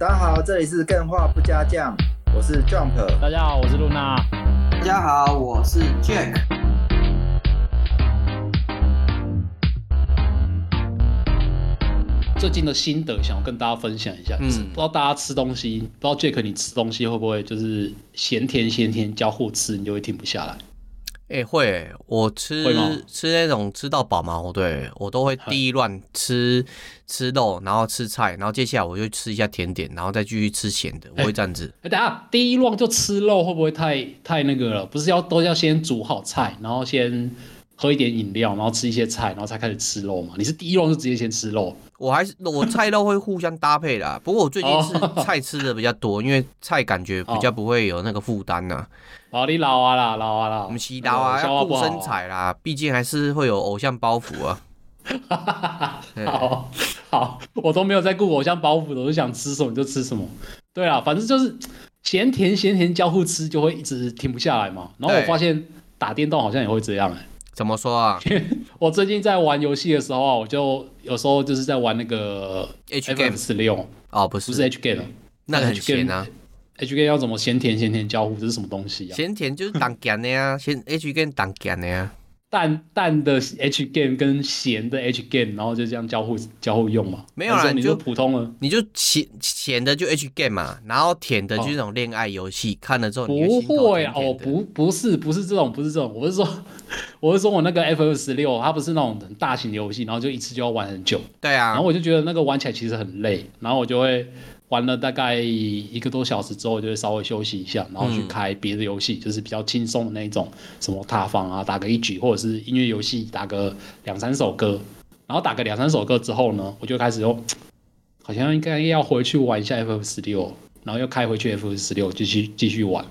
大家好，这里是更画不加酱，我是 Jump。大家好，我是露娜。大家好，我是 Jack。最近的心得想要跟大家分享一下，嗯，不知道大家吃东西，不知道 Jack 你吃东西会不会就是咸甜咸甜交互吃，你就会停不下来。哎、欸，会、欸，我吃吃那种吃到饱嘛，对，我都会第一乱吃吃肉，然后吃菜，然后接下来我就吃一下甜点，然后再继续吃咸的，我会这样子。哎、等下第一乱就吃肉会不会太太那个了？不是要都要先煮好菜，然后先喝一点饮料，然后吃一些菜，然后才开始吃肉嘛？你是第一轮就直接先吃肉？我还是我菜肉会互相搭配啦，不过我最近是菜吃的比较多，因为菜感觉比较不会有那个负担呐。哦，你老啊啦，老啊啦，我们洗脑啊，要顾身材啦，毕竟还是会有偶像包袱啊。好好，我都没有在顾偶像包袱的，我就想吃什么就吃什么。对啊，反正就是咸甜咸甜交互吃，就会一直停不下来嘛。然后我发现打电动好像也会这样哎、欸。怎么说啊？我最近在玩游戏的时候啊，我就有时候就是在玩那个 H game 十六哦，不是不是 H game，那个很咸啊。H game 要怎么咸甜咸甜交互？这是什么东西啊？咸甜就是挡干的呀，咸 H game 当咸的呀。淡淡的 H game 跟咸的 H game，然后就这样交互交互用嘛？没有啦，你就普通了，你就咸咸的就 H game 嘛，然后甜的就是那种恋爱游戏，哦，看了之后你不会哦，不不是不是这种不是这种，我是说 我是说我那个 FF 十六，它不是那种很大型的游戏，然后就一次就要玩很久。对啊，然后我就觉得那个玩起来其实很累，然后我就会。玩了大概一个多小时之后，就会稍微休息一下，然后去开别的游戏，嗯，就是比较轻松的那一种，什么塔防啊，打个一局，或者是音乐游戏，打个两三首歌。然后打个两三首歌之后呢，我就开始又好像应该要回去玩一下 FF 十六，然后又开回去 FF 十六继续继续玩，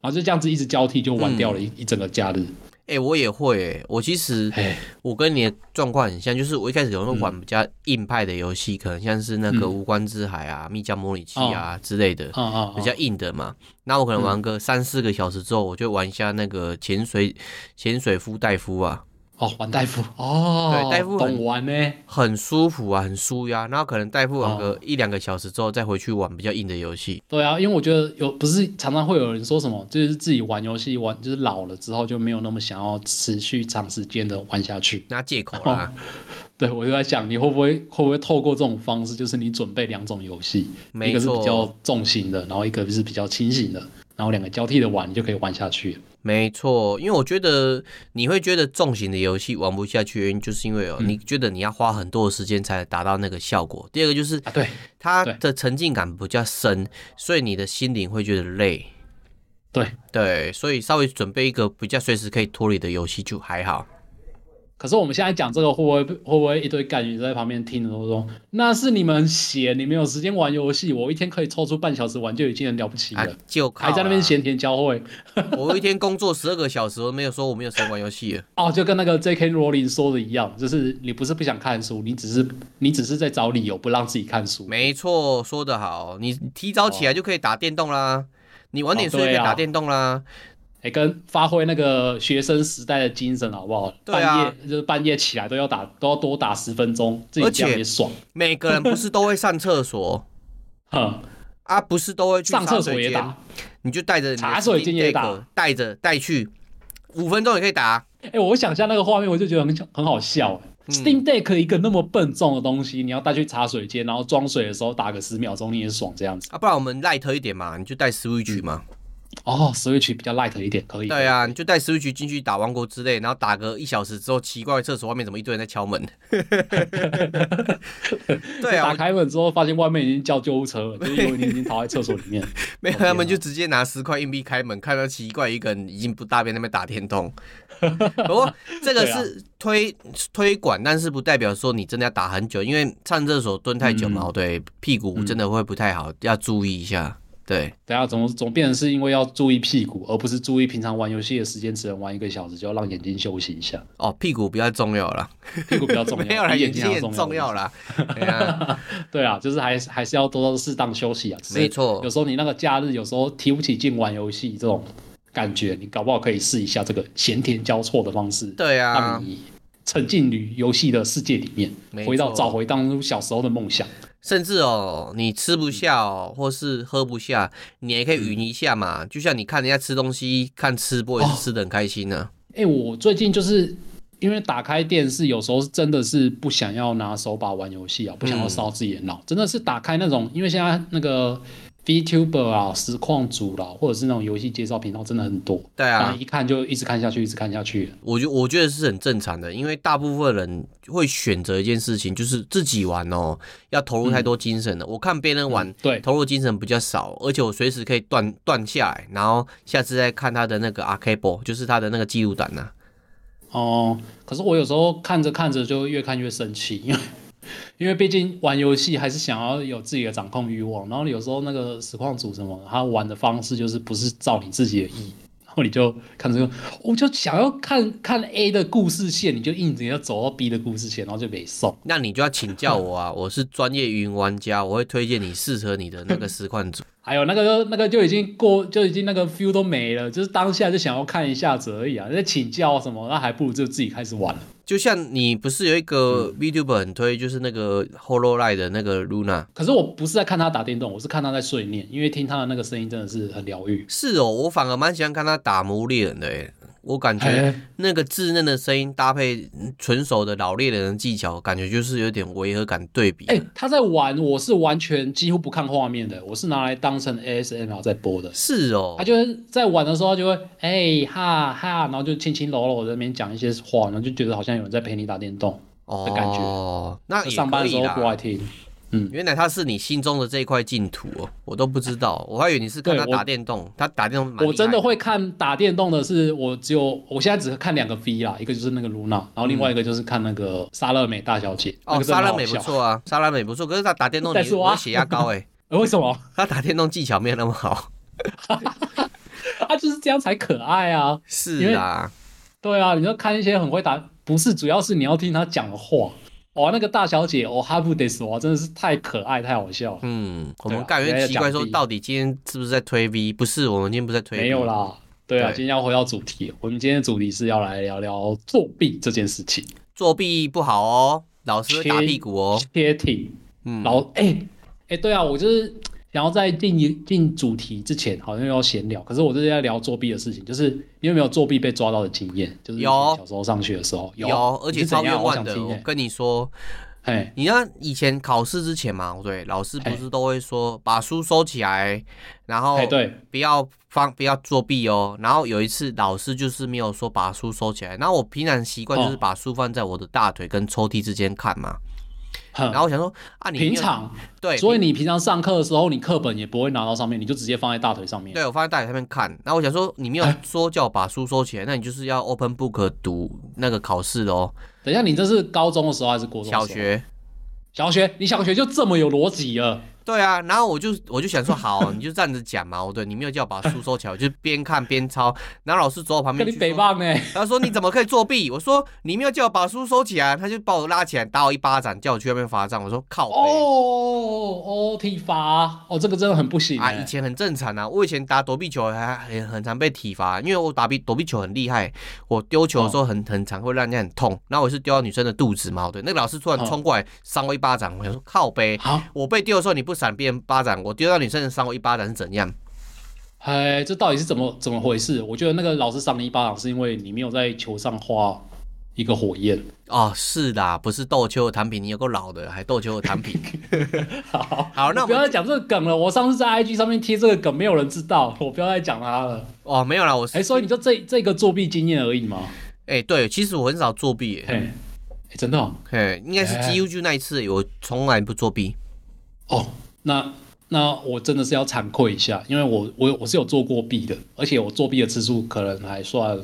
然后就这样子一直交替，就玩掉了一，嗯，一整个假日。哎、欸，我也会、欸。我其实，我跟你的状况很像，就是我一开始有时候玩比较硬派的游戏、嗯，可能像是那个《无关之海》啊、嗯《密教模拟器》啊之类的，哦、比较硬的嘛。那、哦、我可能玩个三四个小时之后，我就玩一下那个潜水潜水夫戴夫啊。哦，玩大夫。哦，对，大夫懂。玩呢，很舒服啊，很舒压。然后可能大夫玩个一两个小时之后，再回去玩比较硬的游戏。对啊，因为我觉得有不是常常会有人说什么，就是自己玩游戏玩就是老了之后就没有那么想要持续长时间的玩下去，那借口啦。对，我就在想，你会不会会不会透过这种方式，就是你准备两种游戏，一个是比较重型的，然后一个是比较轻型的，然后两个交替的玩，你就可以玩下去。没错，因为我觉得你会觉得重型的游戏玩不下去，原因就是因为哦、嗯，你觉得你要花很多的时间才达到那个效果。第二个就是，啊，对，它的沉浸感比较深，所以你的心灵会觉得累。对对，所以稍微准备一个比较随时可以脱离的游戏就还好。可是我们现在讲这个会不会会不会一堆干员在旁边听的都说，那是你们闲，你没有时间玩游戏。我一天可以抽出半小时玩就已经很了不起了，啊、就还在那边咸甜交会。我一天工作十二个小时，我没有说我没有时间玩游戏。哦，就跟那个 J.K. Rowling 说的一样，就是你不是不想看书，你只是你只是在找理由不让自己看书。没错，说得好，你提早起来就可以打电动啦，哦、你晚点睡就可以打电动啦。哎、欸，跟发挥那个学生时代的精神好不好？对啊，半夜就是半夜起来都要打，都要多打十分钟，自己这样也爽。每个人不是都会上厕所？哼啊，不是都会去上厕所也打？你就带着茶水间也打，带着带去，五分钟也可以打。哎、欸，我想象那个画面，我就觉得很很好笑。嗯、Steam Deck 一个那么笨重的东西，你要带去茶水间，然后装水的时候打个十秒钟，你也爽这样子。啊，不然我们 light 一点嘛，你就带 Switch 嘛。嗯哦，Switch 比较 light 一点，可以。对啊，你就带 Switch 进去打王国之类，然后打个一小时之后，奇怪，厕所外面怎么一堆人在敲门？对啊，打开门之后，发现外面已经叫救护车了，就因为你已经逃在厕所里面。没有，他们就直接拿十块硬币开门，看到奇怪一个人已经不大便那边打电动。不过这个是推、啊、推广，但是不代表说你真的要打很久，因为上厕所蹲太久嘛、嗯，对，屁股真的会不太好，嗯、要注意一下。对，等下怎么怎么变成是因为要注意屁股，而不是注意平常玩游戏的时间只能玩一个小时，就要让眼睛休息一下。哦，屁股比较重要啦，屁股比较重要，没有啦，眼睛也重要啦。对啊，对啊，就是还还是要多多适当休息啊。没错，有时候你那个假日，有时候提不起劲玩游戏这种感觉，你搞不好可以试一下这个咸甜交错的方式。对啊，让你沉浸于游戏的世界里面，回到找回当初小时候的梦想。甚至哦，你吃不下哦，或是喝不下，你也可以匀一下嘛。嗯、就像你看人家吃东西，看吃播也是吃的很开心呢、啊。哎、哦欸，我最近就是因为打开电视，有时候真的是不想要拿手把玩游戏啊，不想要烧自己的脑，嗯、真的是打开那种，因为现在那个。VTuber 啊，实况组啦，或者是那种游戏介绍频道，真的很多。对啊，一看就一直看下去，一直看下去。我觉我觉得是很正常的，因为大部分人会选择一件事情，就是自己玩哦，要投入太多精神了。嗯、我看别人玩，嗯、对，投入精神比较少，而且我随时可以断断下来，然后下次再看他的那个 Arcade 就是他的那个记录档呢。哦，可是我有时候看着看着就越看越生气，因为。因为毕竟玩游戏还是想要有自己的掌控欲望，然后有时候那个实况组什么，他玩的方式就是不是照你自己的意，然后你就看这个，我就想要看看 A 的故事线，你就硬着要走到 B 的故事线，然后就没送。那你就要请教我啊，我是专业云玩家，我会推荐你适合你的那个实况组。还有那个那个就已经过，就已经那个 feel 都没了，就是当下就想要看一下子而已啊，那请教什么，那还不如就自己开始玩了。就像你不是有一个 VTuber 很推，就是那个 Hololive 的那个 Luna，可是我不是在看他打电动，我是看他在睡念，因为听他的那个声音真的是很疗愈。是哦，我反而蛮喜欢看他打魔物猎人的诶。我感觉那个稚嫩的声音搭配纯熟的老猎人的技巧，感觉就是有点违和感对比。哎、欸，他在玩，我是完全几乎不看画面的，我是拿来当成 ASMR 在播的。是哦，他就是在玩的时候就会哎、欸、哈哈，然后就轻轻柔柔在那边讲一些话，然后就觉得好像有人在陪你打电动的感觉。哦，那上班的时候不爱听。嗯，原来他是你心中的这一块净土哦，我都不知道，我还以为你是看他打电动，他打电动蛮。我真的会看打电动的是，我只有我现在只看两个 V 啦，一个就是那个露娜，然后另外一个就是看那个莎乐美大小姐。嗯、哦，莎乐美不错啊，莎乐美不错，可是他打电动你我血压高哎，为什么？他打电动技巧没有那么好，他就是这样才可爱啊。是啊，对啊，你就看一些很会打，不是，主要是你要听他讲的话。哇，那个大小姐哦，哈布德斯哇，真的是太可爱、太好笑了。嗯，我们感觉奇怪，说到底今天是不是在推 V？不是，我们今天不是在推 V。没有啦，对啊，对今天要回到主题。我们今天的主题是要来聊聊作弊这件事情。作弊不好哦，老师会打屁股哦。贴体，嗯，老哎哎、欸欸，对啊，我就是。然后在进进主题之前，好像要闲聊。可是我这是在聊作弊的事情，就是你有没有作弊被抓到的经验？就是小时候上学的时候有，有，而且超冤枉的。我跟你说，哎，你看以前考试之前嘛，对，老师不是都会说把书收起来，然后对，不要放，不要作弊哦。然后有一次老师就是没有说把书收起来，然后我平常习惯就是把书放在我的大腿跟抽屉之间看嘛。然后我想说啊，你平常对，所以你平常上课的时候，你课本也不会拿到上面，你就直接放在大腿上面。对，我放在大腿上面看。然后我想说，你没有说叫我把书收起来，那你就是要 open book 读那个考试的哦。等一下，你这是高中的时候还是国中？小学，小学，你小学就这么有逻辑了？对啊，然后我就我就想说，好，你就这样子讲嘛。我对你没有叫我把书收起来，我就边看边抄。然后老师走我旁边去，跟你诽谤呢？他说你怎么可以作弊？我说你没有叫我把书收起来，他就把我拉起来打我一巴掌，叫我去外面罚站。我说靠北。哦哦，体罚哦，这个真的很不行啊。以前很正常啊，我以前打躲避球还很很常被体罚，因为我打避躲避球很厉害，我丢球的时候很很常会让人家很痛。然后我是丢到女生的肚子嘛，对，那个老师突然冲过来扇我一巴掌，我想说靠背。好，我被丢的时候你不闪变巴掌。我丢到女生的伤我一巴掌是怎样？哎，这到底是怎么怎么回事？我觉得那个老师赏你一巴掌是因为你没有在球上画一个火焰哦。是的，不是斗球的弹品，你有够老的，还斗球的弹品。好，好，那我不要再讲这个梗了。我上次在 IG 上面贴这个梗，没有人知道，我不要再讲它了。哦，没有啦，我哎，所以你就这这个作弊经验而已吗？哎，对，其实我很少作弊，哎，真的，哦，哎，应该是 GU 就那一次，我从来不作弊。哦，那。那我真的是要惭愧一下，因为我我我是有做过弊的，而且我作弊的次数可能还算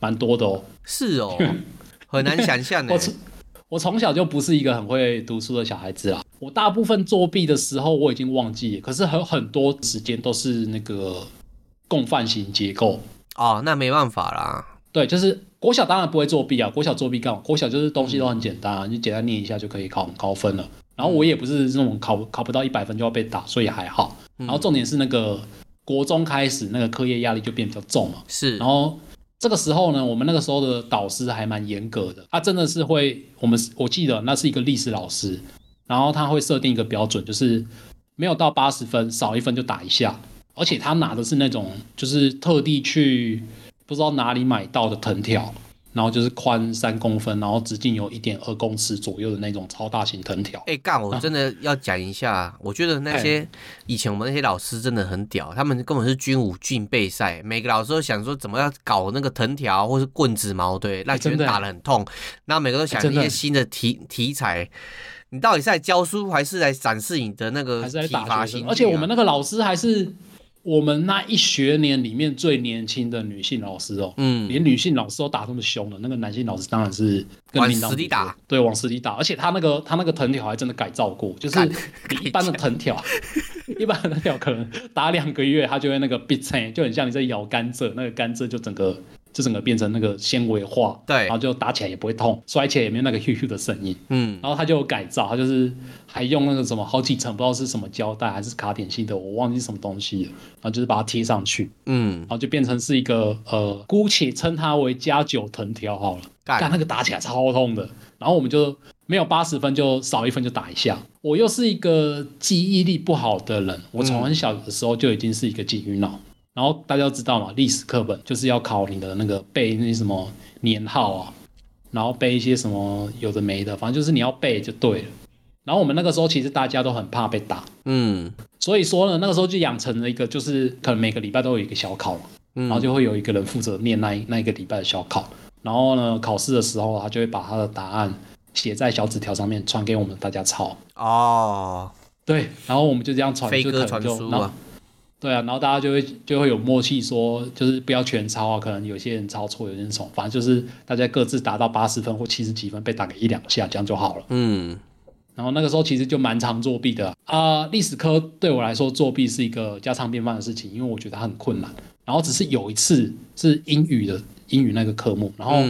蛮多的哦。是哦，很难想象呢。我从我从小就不是一个很会读书的小孩子啦。我大部分作弊的时候我已经忘记，可是很很多时间都是那个共犯型结构。哦，那没办法啦。对，就是国小当然不会作弊啊，国小作弊干嘛？国小就是东西都很简单啊，你简单念一下就可以考很高分了。然后我也不是那种考考不到一百分就要被打，所以还好。然后重点是那个国中开始那个课业压力就变比较重了。是。然后这个时候呢，我们那个时候的导师还蛮严格的，他真的是会我们我记得那是一个历史老师，然后他会设定一个标准，就是没有到八十分，少一分就打一下。而且他拿的是那种，就是特地去不知道哪里买到的藤条，然后就是宽三公分，然后直径有一点二公尺左右的那种超大型藤条。哎、欸，干，我真的要讲一下，啊、我觉得那些以前我们那些老师真的很屌，他们根本是军武训备赛，每个老师都想说怎么样搞那个藤条或是棍子矛，对，让学生打得很痛。然后每个都想一些新的题题材。你到底是在教书，还是来展示你的那个体罚性？而且我们那个老师还是我们那一学年里面最年轻的女性老师哦。嗯，连女性老师都打这么凶了，那个男性老师当然是往死里打。对，往死里打。而且他那个他那个藤条还真的改造过，就是一般的藤条，一般的藤条可能打两个月，他就会那个 b i t，就很像你在咬甘蔗，那个甘蔗就整个。就整个变成那个纤维化，对，然后就打起来也不会痛，摔起来也没有那个咻咻的声音，嗯，然后他就有改造，他就是还用那个什么好几层，不知道是什么胶带还是卡点性的，我忘记什么东西了，然后就是把它贴上去，嗯，然后就变成是一个呃，姑且称它为加九藤条好了，但那个打起来超痛的，然后我们就没有八十分就少一分就打一下，我又是一个记忆力不好的人，我从很小的时候就已经是一个金鱼脑。然后大家都知道嘛，历史课本就是要考你的那个背那些什么年号啊，然后背一些什么有的没的，反正就是你要背就对了。然后我们那个时候其实大家都很怕被打，嗯，所以说呢，那个时候就养成了一个，就是可能每个礼拜都有一个小考嘛，然后就会有一个人负责念那一那一个礼拜的小考。然后呢，考试的时候他就会把他的答案写在小纸条上面传给我们大家抄。哦，对，然后我们就这样传，飞鸽传书啊。对啊，然后大家就会就会有默契说，说就是不要全抄啊，可能有些人抄错，有些人重，反正就是大家各自达到八十分或七十几分，被打个一两下，这样就好了。嗯，然后那个时候其实就蛮常作弊的啊、呃。历史科对我来说作弊是一个家常便饭的事情，因为我觉得它很困难。然后只是有一次是英语的英语那个科目，然后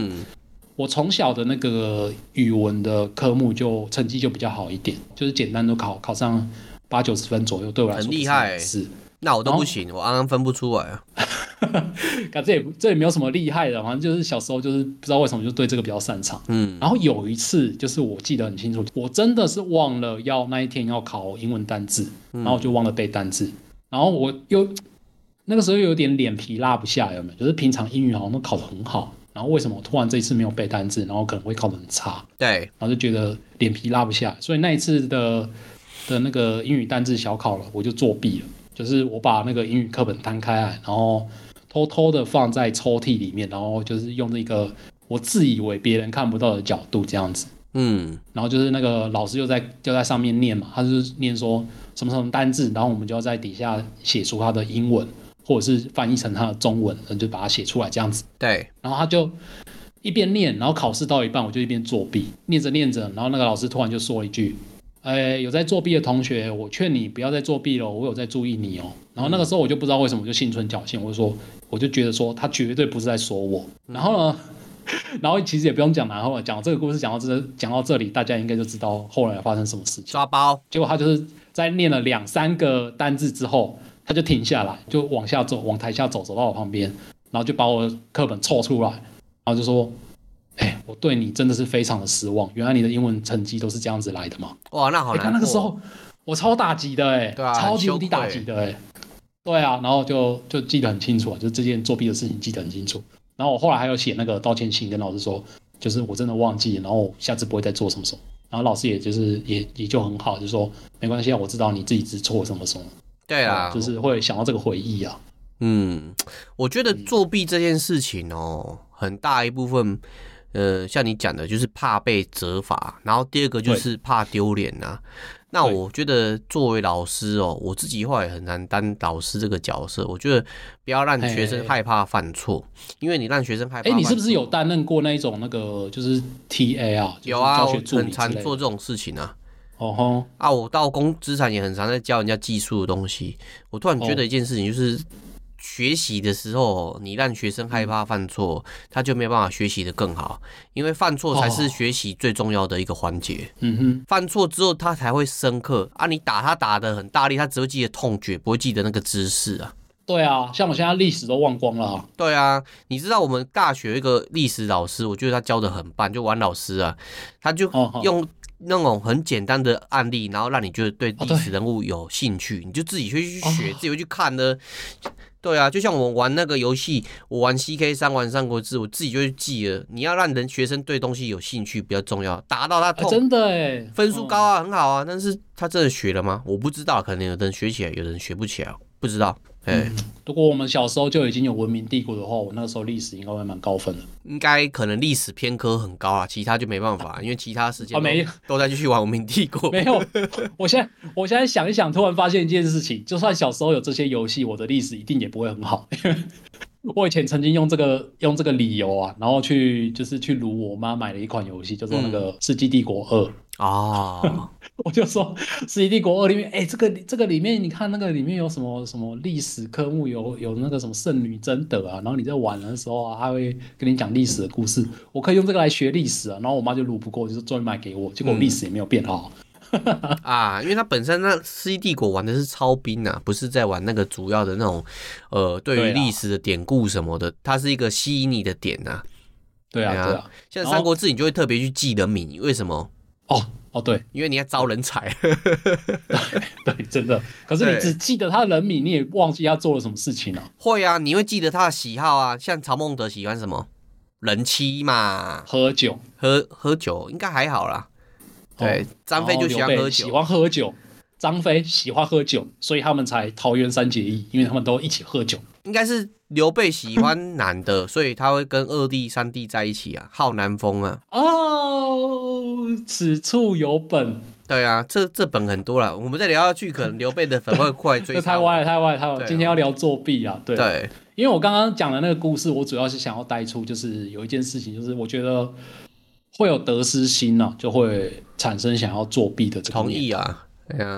我从小的那个语文的科目就成绩就比较好一点，就是简单都考考上八九十分左右，对我来说很厉害是。那我都不行，我刚刚分不出来啊。感这也这也没有什么厉害的，反正就是小时候就是不知道为什么就对这个比较擅长。嗯，然后有一次就是我记得很清楚，我真的是忘了要那一天要考英文单字，然后我就忘了背单字，然后我又那个时候又有点脸皮拉不下，有没有？就是平常英语好像都考得很好，然后为什么我突然这一次没有背单字，然后可能会考得很差？对，然后就觉得脸皮拉不下，所以那一次的的那个英语单字小考了，我就作弊了。就是我把那个英语课本摊开来，然后偷偷的放在抽屉里面，然后就是用那个我自以为别人看不到的角度这样子，嗯，然后就是那个老师就在就在上面念嘛，他就是念说什么什么单字，然后我们就要在底下写出他的英文，或者是翻译成他的中文，然后就把它写出来这样子。对，然后他就一边念，然后考试到一半，我就一边作弊，念着念着，然后那个老师突然就说了一句。哎，有在作弊的同学，我劝你不要再作弊了。我有在注意你哦。然后那个时候我就不知道为什么，我就心存侥幸，我就说，我就觉得说他绝对不是在说我。然后呢，然后其实也不用讲，然后讲这个故事讲到这讲到这里，大家应该就知道后来发生什么事情。抓包。结果他就是在念了两三个单字之后，他就停下来，就往下走，往台下走，走到我旁边，然后就把我课本凑出来，然后就说。我对你真的是非常的失望。原来你的英文成绩都是这样子来的吗？哇，那好难过。他那个时候我超打击的哎、欸啊，超级无敌打击的哎、欸。对啊，然后就就记得很清楚啊，就这件作弊的事情记得很清楚。然后我后来还有写那个道歉信跟老师说，就是我真的忘记，然后下次不会再做什么什么。然后老师也就是也也就很好，就说没关系啊，我知道你自己知错什么什么。对啊，就是会想到这个回忆啊。嗯，我觉得作弊这件事情哦，很大一部分。呃，像你讲的，就是怕被责罚，然后第二个就是怕丢脸呐。那我觉得作为老师哦，我自己话也很难当导师这个角色。我觉得不要让学生害怕犯错，因为你让学生害怕。哎，你是不是有担任过那一种那个就是 TA 啊？有啊，我很常做这种事情啊。哦吼啊，我到工资产也很常在教人家技术的东西。我突然觉得一件事情就是。学习的时候，你让学生害怕犯错，他就没办法学习的更好。因为犯错才是学习最重要的一个环节。嗯哼，犯错之后他才会深刻啊！你打他打的很大力，他只会记得痛觉，不会记得那个知识啊。对啊，像我现在历史都忘光了啊。对啊，你知道我们大学一个历史老师，我觉得他教的很棒，就王老师啊，他就用那种很简单的案例，然后让你觉得对历史人物有兴趣，哦、你就自己去去学，哦、自己去看呢。对啊，就像我玩那个游戏，我玩 CK 三，玩三国志，我自己就去记了。你要让人学生对东西有兴趣比较重要，打到他痛，啊、真的哎，分数高啊，嗯、很好啊。但是他真的学了吗？我不知道，可能有人学起来，有人学不起来，不知道。哎、嗯，如果我们小时候就已经有文明帝国的话，我那个时候历史应该会蛮高分的。应该可能历史偏科很高啊，其他就没办法，因为其他时间都、啊、没都在继续玩文明帝国。没有，我现在我现在想一想，突然发现一件事情，就算小时候有这些游戏，我的历史一定也不会很好。我以前曾经用这个用这个理由啊，然后去就是去撸我妈买了一款游戏，叫做那个《世纪帝国二》啊。我就说《世纪帝国二》里面，哎、欸，这个这个里面，你看那个里面有什么什么历史科目，有有那个什么圣女贞德啊，然后你在玩的时候啊，他会跟你讲历史的故事，我可以用这个来学历史啊。然后我妈就撸不过，就是终于买给我，结果历史也没有变好。嗯、啊，因为他本身那《世纪帝国》玩的是超兵啊，不是在玩那个主要的那种呃，对于历史的典故什么的，它是一个吸引你的点啊。对啊，对啊，像《三国志》，你就会特别去记人名，为什么？哦。哦，对，因为你要招人才，对，对，真的。可是你只记得他的人名，你也忘记他做了什么事情了。会啊，你会记得他的喜好啊，像曹孟德喜欢什么？人妻嘛，喝酒，喝喝酒应该还好啦。对，张飞就喜欢喝酒，喜欢喝酒。张飞喜欢喝酒，所以他们才桃园三结义，因为他们都一起喝酒。应该是刘备喜欢男的，所以他会跟二弟、三弟在一起啊，好男风啊。哦，此处有本。对啊，这这本很多了，我们再聊下去，可能刘备的粉会快追。太歪了，太歪了，太歪了。今天要聊作弊啊，对。对，因为我刚刚讲的那个故事，我主要是想要带出，就是有一件事情，就是我觉得会有得失心呢、啊，就会产生想要作弊的这个。同意啊。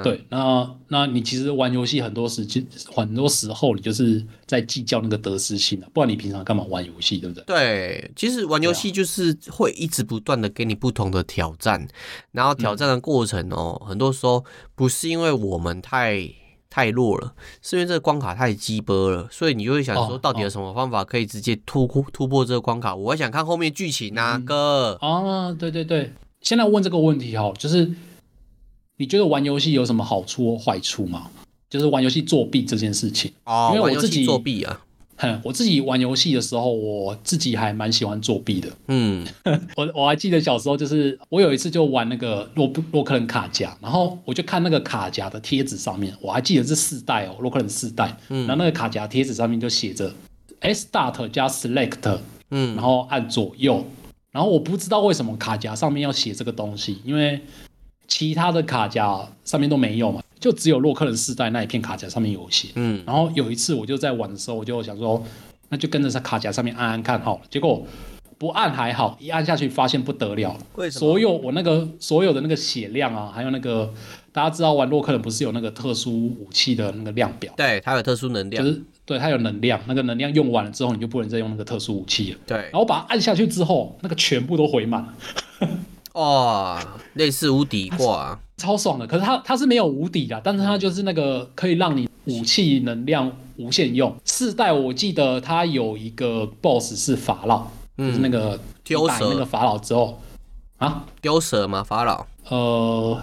对那那你其实玩游戏很多时间，很多时候你就是在计较那个得失心啊，不然你平常干嘛玩游戏，对不对？对，其实玩游戏就是会一直不断的给你不同的挑战，啊、然后挑战的过程哦，嗯、很多时候不是因为我们太太弱了，是因为这个关卡太鸡巴了，所以你就会想说，到底有什么方法可以直接突破突破这个关卡？我还想看后面剧情啊，嗯、哥。啊，对对对，现在问这个问题哈，就是。你觉得玩游戏有什么好处或坏处吗？就是玩游戏作弊这件事情哦，因为我自己作弊啊，哼，我自己玩游戏的时候，我自己还蛮喜欢作弊的。嗯，我我还记得小时候，就是我有一次就玩那个洛洛克人卡夹，然后我就看那个卡夹的贴纸上面，我还记得是四代哦，洛克人四代，嗯，然后那个卡夹贴纸上面就写着 S Start 加 Select，嗯，然后按左右，然后我不知道为什么卡夹上面要写这个东西，因为。其他的卡夹上面都没有嘛，就只有洛克人四代那一片卡夹上面有写。嗯，然后有一次我就在玩的时候，我就想说，那就跟着在卡夹上面按按看好了。结果不按还好，一按下去发现不得了。为什么？所有我那个所有的那个血量啊，还有那个大家知道玩洛克人不是有那个特殊武器的那个量表？对，它有特殊能量。就是对，它有能量，那个能量用完了之后，你就不能再用那个特殊武器了。对，然后把它按下去之后，那个全部都回满了。哦，类似无敌挂，超爽的。可是它它是没有无敌的，但是它就是那个可以让你武器能量无限用。四代我记得它有一个 BOSS 是法老，嗯、就是那个丢蛇那个法老之后啊，丢蛇吗？法老？呃，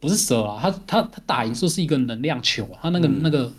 不是蛇啊，他他他打赢就是一个能量球，他那个、嗯、那个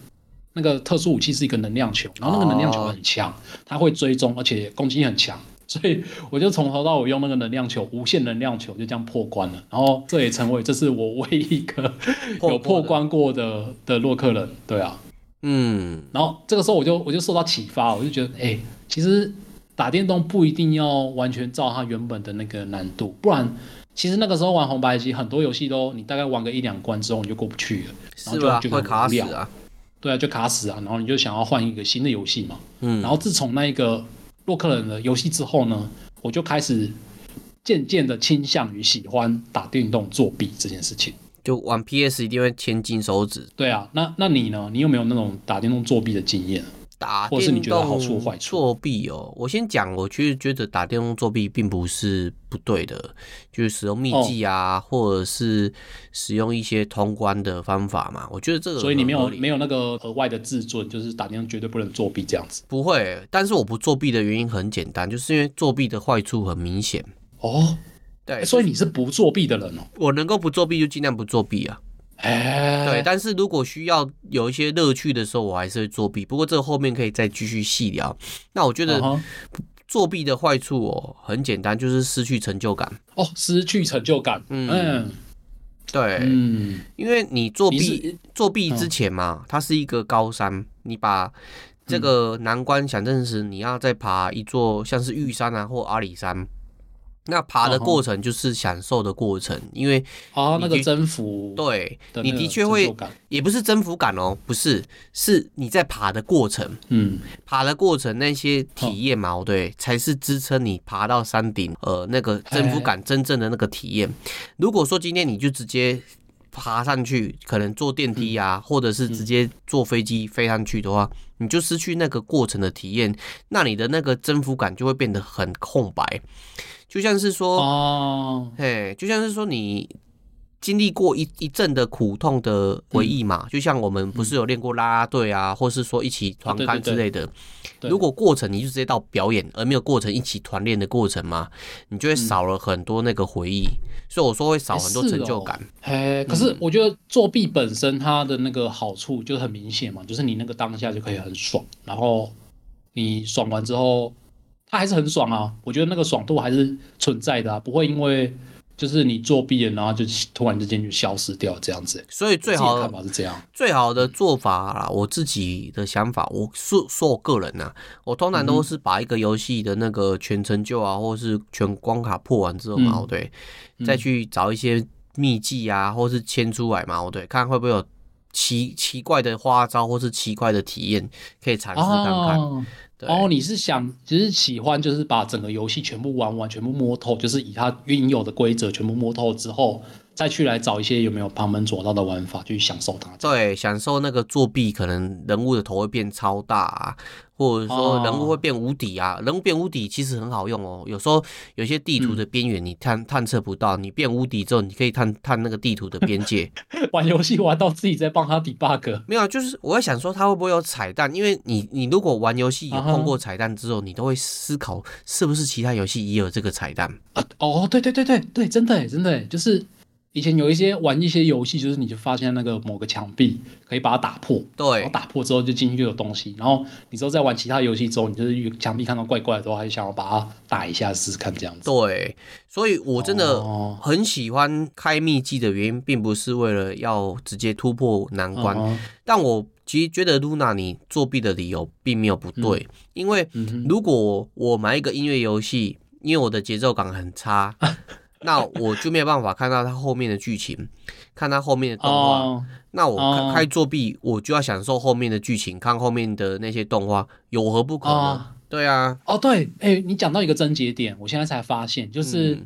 那个特殊武器是一个能量球，然后那个能量球很强，它、哦、会追踪，而且攻击力很强。所以我就从头到尾用那个能量球，无限能量球就这样破关了。然后这也成为这是我唯一一个有破关过的的洛克人。对啊，嗯。然后这个时候我就我就受到启发，我就觉得，哎、欸，其实打电动不一定要完全照它原本的那个难度，不然其实那个时候玩红白机很多游戏都你大概玩个一两关之后你就过不去了，然后就吧就会卡死啊。对啊，就卡死啊，然后你就想要换一个新的游戏嘛。嗯。然后自从那一个。洛克人的游戏之后呢，我就开始渐渐的倾向于喜欢打电动作弊这件事情。就玩 PS 一定会牵金手指。对啊，那那你呢？你有没有那种打电动作弊的经验？打或是你觉得好处坏处？作弊哦，我先讲，我其实觉得打电动作弊并不是不对的，就是使用秘技啊，哦、或者是使用一些通关的方法嘛。我觉得这个，所以你没有没有那个额外的自尊，就是打电动绝对不能作弊这样子。不会，但是我不作弊的原因很简单，就是因为作弊的坏处很明显哦。对，所以你是不作弊的人哦。我能够不作弊就尽量不作弊啊。哎，对，但是如果需要有一些乐趣的时候，我还是会作弊。不过这个后面可以再继续细聊。那我觉得作弊的坏处哦，很简单，就是失去成就感。哦，失去成就感。嗯，嗯对，嗯，因为你作弊作弊之前嘛，它是一个高山，你把这个难关想证实，你要再爬一座像是玉山啊或阿里山。那爬的过程就是享受的过程，因为啊，那个征服，对，你的确会，也不是征服感哦，不是，是你在爬的过程，嗯，爬的过程那些体验嘛，对，才是支撑你爬到山顶，呃，那个征服感真正的那个体验。如果说今天你就直接爬上去，可能坐电梯啊，或者是直接坐飞机飞上去的话，你就失去那个过程的体验，那你的那个征服感就会变得很空白。就像是说，哦，嘿，就像是说，你经历过一一阵的苦痛的回忆嘛，嗯、就像我们不是有练过啦啦队啊，嗯、或是说一起团干之类的。啊、对对对，如果过程你就直接到表演，而没有过程一起团练的过程嘛，你就会少了很多那个回忆。嗯、所以我说会少很多成就感。嘿，可是我觉得作弊本身它的那个好处就很明显嘛，就是你那个当下就可以很爽，然后你爽完之后。它还是很爽啊，我觉得那个爽度还是存在的啊，不会因为就是你作弊了，然后就突然之间就消失掉这样子。所以最好的看法是这样，最好的做法啦，我自己的想法，我说说我个人呐，我通常都是把一个游戏的那个全成就啊，或是全关卡破完之后嘛，对，再去找一些秘技啊，或是签出来嘛，对，看会不会有奇奇怪的花招或是奇怪的体验可以尝试看看。对哦，你是想，其实喜欢就是把整个游戏全部玩完，全部摸透，就是以它应有的规则全部摸透之后，再去来找一些有没有旁门左道的玩法去享受它。对，享受那个作弊，可能人物的头会变超大啊。或者说人物会变无底啊，人物变无底其实很好用哦。有时候有些地图的边缘你探探测不到，你变无底之后，你可以探探那个地图的边界。玩游戏玩到自己在帮他 debug。没有，就是我在想说他会不会有彩蛋，因为你你如果玩游戏有碰过彩蛋之后，你都会思考是不是其他游戏也有这个彩蛋。啊，哦，对对对对对，真的真的就是。以前有一些玩一些游戏，就是你就发现那个某个墙壁可以把它打破，对，然后打破之后就进去就有东西，然后你之后再玩其他游戏之后，你就是墙壁看到怪怪的时候，还想要把它打一下试试看这样子。对，所以我真的很喜欢开秘籍的原因，并不是为了要直接突破难关，哦、但我其实觉得 Luna 你作弊的理由并没有不对，嗯、因为如果我买一个音乐游戏，因为我的节奏感很差。那我就没有办法看到它后面的剧情，看它后面的动画。Oh, 那我开开作弊，我就要享受后面的剧情，看后面的那些动画，有何不可呢？Oh, 对啊。哦，对，哎，你讲到一个症结点，我现在才发现，就是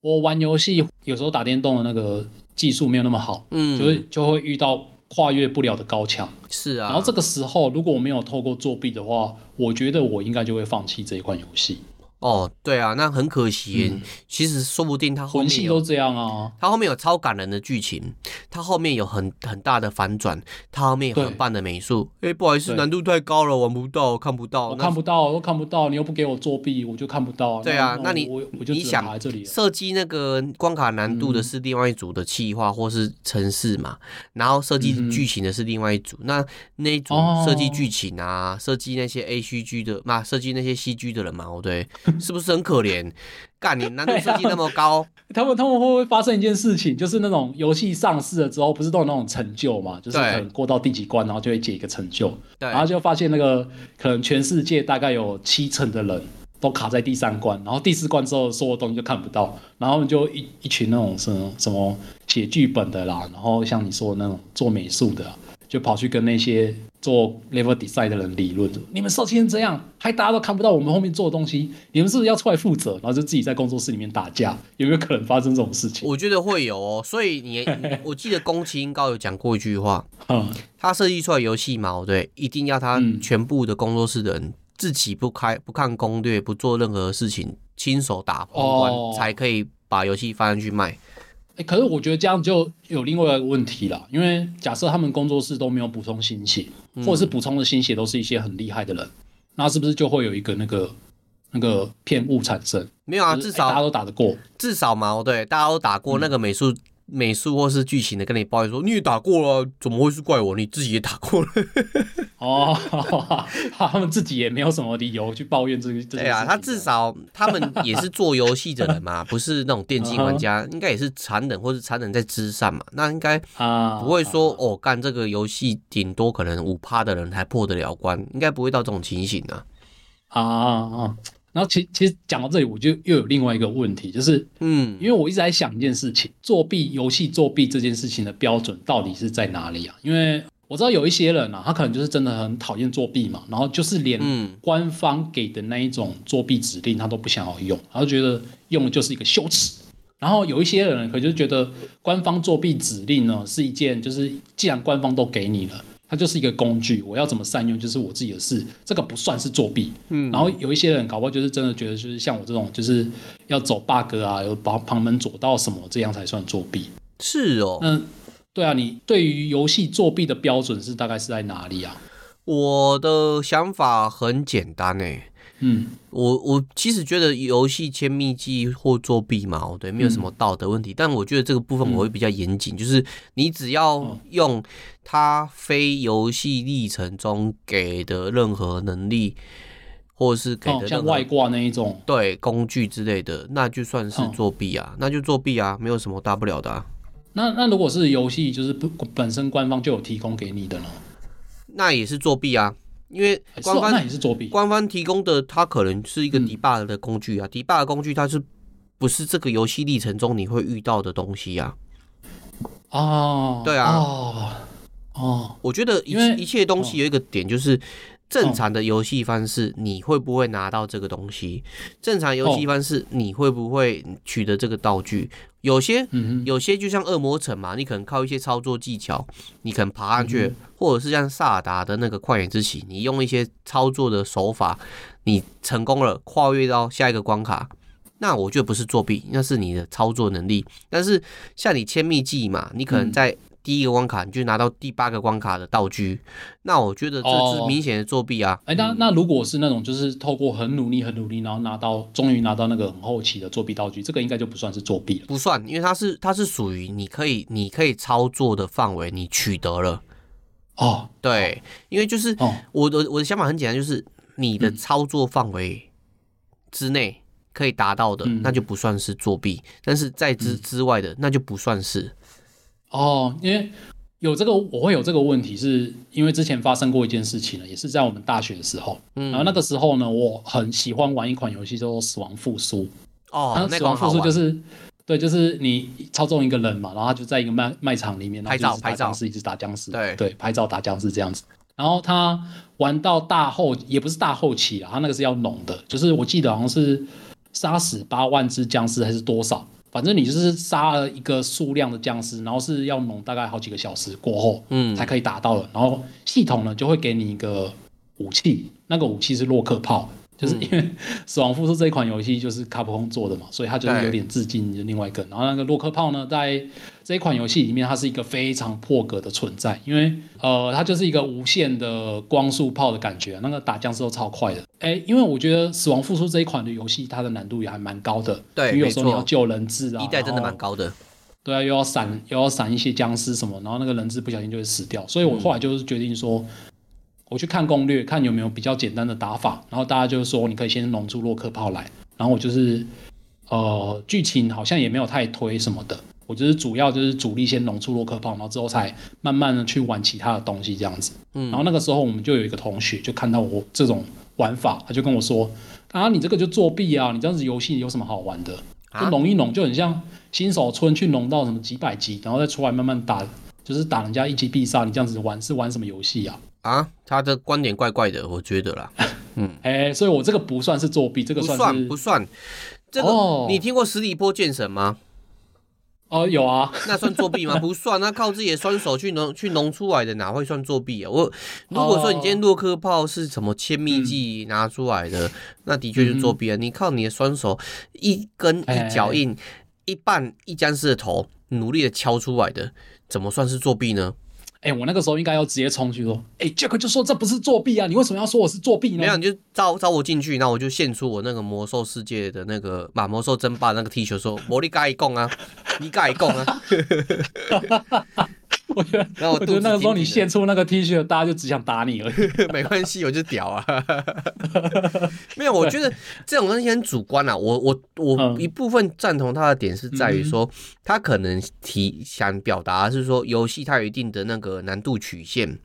我玩游戏有时候打电动的那个技术没有那么好，嗯，就是就会遇到跨越不了的高墙。是啊。然后这个时候，如果我没有透过作弊的话，我觉得我应该就会放弃这一款游戏。哦，对啊，那很可惜。嗯、其实说不定他后面有都这样啊，他后面有超感人的剧情，他后面有很很大的反转，他后面有很棒的美术。哎对，不好意思，对难度太高了，玩不到，看不到。我看不到，我看不到，你又不给我作弊，我就看不到。对啊，那你你想设计那个关卡难度的是另外一组的企划或是程式嘛？嗯、然后设计剧情的是另外一组，嗯、那那一组设计剧情啊，设计、哦、那些 A C G 的，嘛设计那些 C G 的人嘛，对。是不是很可怜？干你 难度设计那么高，他们他们会不会发生一件事情？就是那种游戏上市了之后，不是都有那种成就嘛？就是可能过到第几关，然后就会解一个成就，对然后就发现那个可能全世界大概有七成的人都卡在第三关，然后第四关之后所有东西就看不到，然后就一一群那种什么什么写剧本的啦，然后像你说的那种做美术的。就跑去跟那些做 level design 的人理论，你们设计成这样，还大家都看不到我们后面做的东西，你们是不是要出来负责？然后就自己在工作室里面打架，有没有可能发生这种事情？我觉得会有哦。所以你，我记得宫崎英高有讲过一句话，嗯，他设计出来游戏嘛，对，一定要他全部的工作室的人自己不开、不看攻略、不做任何事情，亲手打通关，哦、才可以把游戏放上去卖。可是我觉得这样就有另外一个问题了，因为假设他们工作室都没有补充新血，或者是补充的新血都是一些很厉害的人，那是不是就会有一个那个那个骗误产生。没有啊，至少、欸、大家都打得过，至少嘛，对，大家都打过那个美术。嗯美术或是剧情的跟你抱怨说，你也打过了，怎么会是怪我？你自己也打过了。哦，他们自己也没有什么理由去抱怨这个。对啊，他至少他们也是做游戏的人嘛，不是那种电竞玩家，应该也是残忍或是残忍在之上嘛。那应该啊不会说哦，干这个游戏顶多可能五趴的人还破得了关，应该不会到这种情形啊。啊啊！然后其其实讲到这里，我就又有另外一个问题，就是，嗯，因为我一直在想一件事情，作弊游戏作弊这件事情的标准到底是在哪里啊？因为我知道有一些人啊，他可能就是真的很讨厌作弊嘛，然后就是连官方给的那一种作弊指令他都不想要用，然后觉得用的就是一个羞耻。然后有一些人可能就觉得官方作弊指令呢是一件，就是既然官方都给你了。它就是一个工具，我要怎么善用就是我自己的事，这个不算是作弊。嗯，然后有一些人搞不好就是真的觉得，就是像我这种，就是要走 bug 啊，有旁旁门左道什么，这样才算作弊。是哦，嗯，对啊，你对于游戏作弊的标准是大概是在哪里啊？我的想法很简单诶。嗯，我我其实觉得游戏签秘籍或作弊嘛，对，没有什么道德问题。嗯、但我觉得这个部分我会比较严谨，嗯、就是你只要用它非游戏历程中给的任何能力，或者是给的、哦、像外挂那一种对工具之类的，那就算是作弊啊，哦、那就作弊啊，没有什么大不了的、啊。那那如果是游戏就是不本身官方就有提供给你的呢？那也是作弊啊。因为官方那也是作弊，官方提供的它可能是一个 debug 的工具啊，debug 工具它是不是这个游戏历程中你会遇到的东西啊？哦，对啊，哦，哦，我觉得一一切东西有一个点就是。正常的游戏方式，你会不会拿到这个东西？正常游戏方式，你会不会取得这个道具？有些，有些就像恶魔城嘛，你可能靠一些操作技巧，你可能爬上去，或者是像萨尔达的那个旷野之息，你用一些操作的手法，你成功了，跨越到下一个关卡，那我觉得不是作弊，那是你的操作能力。但是像你千秘记嘛，你可能在第一个关卡，你就拿到第八个关卡的道具，那我觉得这是明显的作弊啊！哎、哦，那那如果是那种就是透过很努力、很努力，然后拿到终于拿到那个很后期的作弊道具，这个应该就不算是作弊了。不算，因为它是它是属于你可以你可以操作的范围，你取得了。哦，对，因为就是我的我的想法很简单，就是你的操作范围之内可以达到的，嗯、那就不算是作弊；但是在之之外的，那就不算是。哦，因为有这个，我会有这个问题，是因为之前发生过一件事情呢，也是在我们大学的时候。嗯，然后那个时候呢，我很喜欢玩一款游戏，叫做《死亡复苏》。哦，死亡复苏就是，对，就是你操纵一个人嘛，然后他就在一个卖卖场里面，拍照拍照，是一直打僵尸。对对，拍照打僵尸这样子。然后他玩到大后，也不是大后期啊，他那个是要浓的，就是我记得好像是杀死八万只僵尸还是多少。反正你就是杀了一个数量的僵尸，然后是要弄大概好几个小时过后，嗯，才可以打到的。然后系统呢就会给你一个武器，那个武器是洛克炮。就是因为 《死亡复苏》这一款游戏就是卡普空做的嘛，所以它就是有点致敬另外一个。然后那个洛克炮呢，在这一款游戏里面，它是一个非常破格的存在，因为呃，它就是一个无限的光速炮的感觉，那个打僵尸都超快的。哎，因为我觉得《死亡复苏》这一款的游戏，它的难度也还蛮高的。对，因为有时候你要救人质啊，一代真的蛮高的。对啊，又要闪，又要闪一些僵尸什么，然后那个人质不小心就会死掉。所以我后来就是决定说。我去看攻略，看有没有比较简单的打法，然后大家就说你可以先弄出洛克炮来，然后我就是，呃，剧情好像也没有太推什么的，我就是主要就是主力先弄出洛克炮，然后之后才慢慢的去玩其他的东西这样子。嗯，然后那个时候我们就有一个同学就看到我这种玩法，他就跟我说，啊，你这个就作弊啊，你这样子游戏有什么好玩的？就弄一弄就很像新手村去弄到什么几百级，然后再出来慢慢打，就是打人家一击必杀，你这样子玩是玩什么游戏啊？啊，他的观点怪怪的，我觉得啦。嗯，哎、欸，所以我这个不算是作弊，这个算不算不算。这个、哦、你听过十里坡剑神吗？哦，有啊。那算作弊吗？不算，那靠自己的双手去弄去弄出来的，哪会算作弊啊？我如果说你今天洛克炮是什么千秘技拿出来的，嗯、那的确是作弊啊。嗯、你靠你的双手一根一脚印，欸、一半一僵尸的头努力的敲出来的，怎么算是作弊呢？哎、我那个时候应该要直接冲去说，哎、欸、，Jack 就说这不是作弊啊，你为什么要说我是作弊呢？没有，你就招招我进去，那我就献出我那个魔兽世界的那个把魔兽争霸那个 T 恤，说魔力盖一共啊，你盖一共啊。我觉得，我，我觉得那个时候你献出那个 T 恤，大家就只想打你而已。没关系，我就屌啊。没有，我觉得这种东西很主观啊。我我我一部分赞同他的点是在于说，他可能提想表达是说，游戏它有一定的那个难度曲线。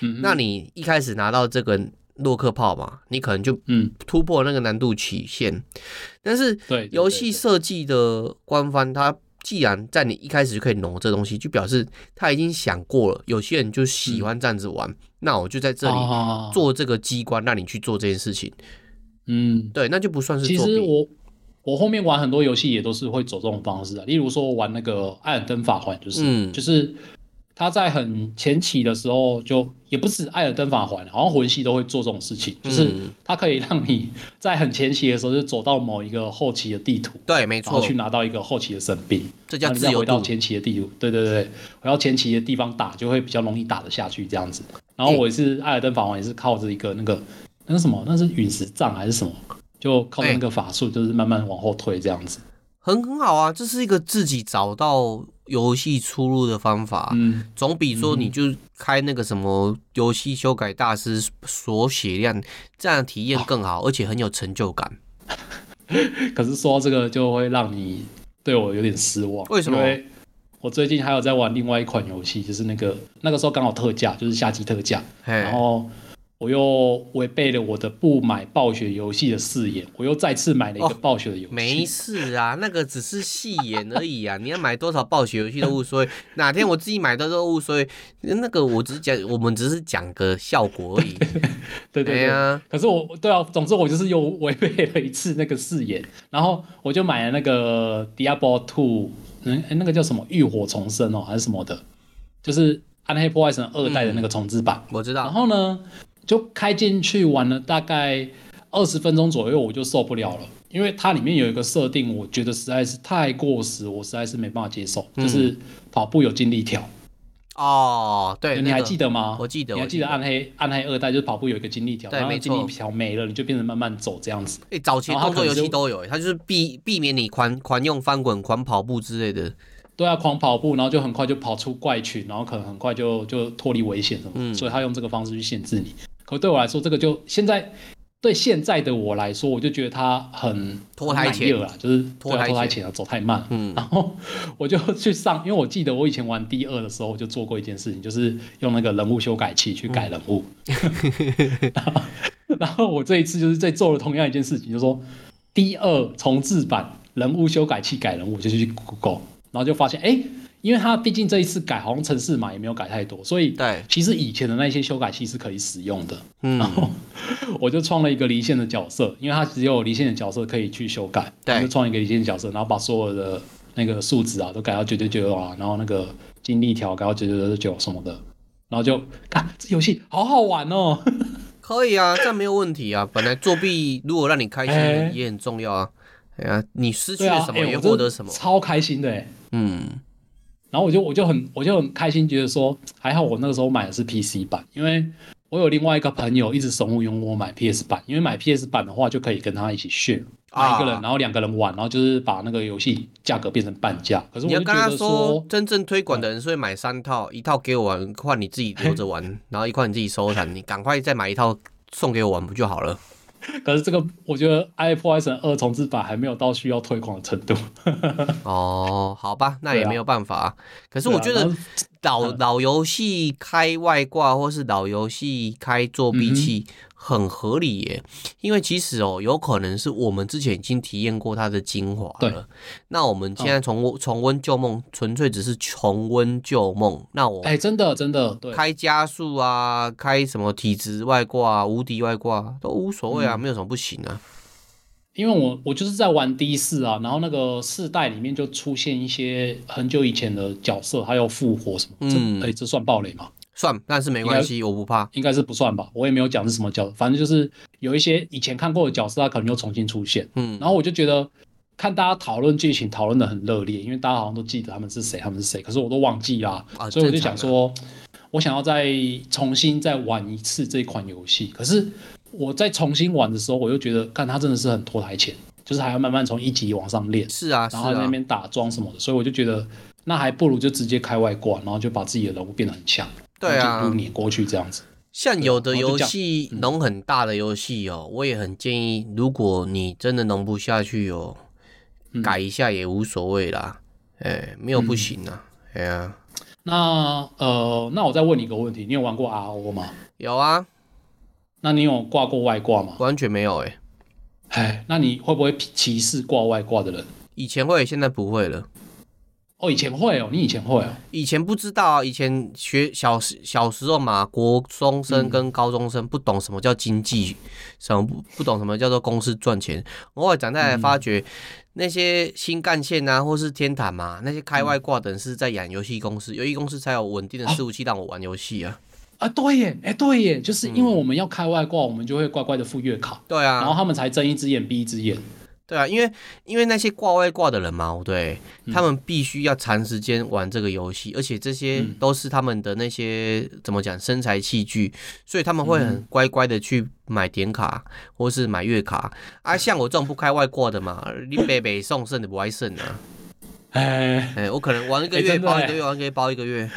嗯。那你一开始拿到这个洛克炮嘛，你可能就嗯突破那个难度曲线。但是对游戏设计的官方他。既然在你一开始就可以挪这东西，就表示他已经想过了。有些人就喜欢这样子玩，嗯、那我就在这里做这个机关，让你去做这件事情。嗯，对，那就不算是作弊。其实我我后面玩很多游戏也都是会走这种方式啊，例如说玩那个《艾尔登法环》，就是、嗯、就是。他在很前期的时候，就也不止艾尔登法环，好像魂系都会做这种事情，嗯、就是它可以让你在很前期的时候就走到某一个后期的地图，对，没错，然后去拿到一个后期的神兵，这叫自由。回到前期的地图，对对对，回到前期的地方打就会比较容易打得下去这样子。然后我也是艾尔登法环，也是靠着一个那个那个什么，那是陨石杖还是什么，就靠那个法术，就是慢慢往后推这样子。很很好啊，这是一个自己找到。游戏出路的方法，嗯，总比说你就开那个什么游戏修改大师锁血量这样的体验更好，而且很有成就感。可是说这个就会让你对我有点失望。为什么？因为我最近还有在玩另外一款游戏，就是那个那个时候刚好特价，就是夏季特价，然后。我又违背了我的不买暴雪游戏的誓言，我又再次买了一个暴雪的游戏。哦。没事啊，那个只是戏言而已啊！你要买多少暴雪游戏都无所谓，哪天我自己买的都无所谓。那个我只是讲，我们只是讲个效果而已。对对对啊！可是我对啊，总之我就是又违背了一次那个誓言，然后我就买了那个 Diablo Two，嗯，那个叫什么浴火重生哦，还是什么的，就是暗黑破坏神二代的那个重置版。嗯，我知道。然后呢？就开进去玩了大概二十分钟左右，我就受不了了，因为它里面有一个设定，我觉得实在是太过时，我实在是没办法接受，嗯、就是跑步有精力条。哦，对，你还记得吗？我记得，你还记得暗黑暗黑二代就是跑步有一个精力条，对，然后精力条没了，你就变成慢慢走这样子。哎、欸，早期动作游戏都有，它就是避避免你狂狂用翻滚、狂跑步之类的。对啊，狂跑步，然后就很快就跑出怪群，然后可能很快就就脱离危险什么，嗯，所以他用这个方式去限制你。可对我来说，这个就现在对现在的我来说，我就觉得它很拖台前了，就是拖台拖前了，走太慢。嗯，然后我就去上，因为我记得我以前玩第二的时候，我就做过一件事情，就是用那个人物修改器去改人物。嗯、然后，然后我这一次就是在做了同样一件事情，就是说第二重置版人物修改器改人物，就去 Google，然后就发现，哎。因为它毕竟这一次改，好像程式码也没有改太多，所以对，其实以前的那些修改器是可以使用的。嗯，然后 我就创了一个离线的角色，因为它只有离线的角色可以去修改，对，就创一个离线角色，然后把所有的那个数值啊都改到九九九啊，然后那个精力条改到九九九九什么的，然后就啊，这游戏好好玩哦，可以啊，这样没有问题啊。本来作弊如果让你开心也很重要啊，哎呀，你失去了什么也获得什么，超开心的，嗯。然后我就我就很我就很开心，觉得说还好我那个时候买的是 PC 版，因为我有另外一个朋友一直怂恿我买 PS 版，因为买 PS 版的话就可以跟他一起 share，一个人，然后两个人玩，然后就是把那个游戏价格变成半价。可是我就觉得说，你要跟他说，真正推广的人是会买三套，一套给我玩，一换你自己留着玩，然后一块你自己收藏，你赶快再买一套送给我玩不就好了？可是这个，我觉得《暗黑破坏神二重置版》还没有到需要推广的程度。哦，好吧，那也没有办法。啊、可是我觉得老老游戏开外挂，或是老游戏开作弊器。嗯很合理耶，因为其实哦，有可能是我们之前已经体验过它的精华了。对，那我们现在重温重温旧梦，纯粹只是重温旧梦。那我哎，真的真的，对，开加速啊，开什么体质外挂、无敌外挂都无所谓啊，嗯，没有什么不行啊。因为我我就是在玩 D 四啊，然后那个世代里面就出现一些很久以前的角色，还有复活什么，嗯，哎，这算暴雷吗？算，但是没关系，我不怕，应该是不算吧，我也没有讲是什么角色，反正就是有一些以前看过的角色，他可能又重新出现，嗯，然后我就觉得看大家讨论剧情讨论得很热烈，因为大家好像都记得他们是谁，他们是谁，可是我都忘记啦，啊，所以我就想说，我想要再重新再玩一次这款游戏。可是我在重新玩的时候，我又觉得，看它真的是很拖台前，就是还要慢慢从一级往上练。是啊，然后在那边打桩什么的，所以我就觉得，那还不如就直接开外挂，然后就把自己的人物变得很强，对啊，就碾过去这样子。像有的游戏弄很大的游戏哦，我也很建议，如果你真的弄不下去哦，改一下也无所谓啦，哎、欸，没有不行啊，哎呀、啊。那呃，那我再问你一个问题，你有玩过 RO 吗？有啊。那你有挂过外挂吗？完全没有哎、欸。哎，那你会不会歧视挂外挂的人？以前会，现在不会了。哦，以前会哦，你以前会哦。以前不知道啊，以前学小时小时候嘛，国中生跟高中生不懂什么叫经济，嗯、什么不不懂什么叫做公司赚钱。偶尔长大才发觉，嗯、那些新干线啊，或是天坛嘛，那些开外挂的人是在养游戏公司，游戏公司才有稳定的服务器让我玩游戏啊。啊，对耶，哎，对耶，就是因为我们要开外挂，我们就会乖乖的付月卡。对啊，然后他们才睁一只眼闭一只眼。对啊，因为因为那些挂外挂的人嘛，对，嗯、他们必须要长时间玩这个游戏，而且这些都是他们的那些、嗯、怎么讲身材器具，所以他们会很乖乖的去买点卡、嗯、或是买月卡。啊，像我这种不开外挂的嘛，你北北送肾的不爱肾啊。哎哎，我可能玩一个月包一个月，玩一个月包一个月。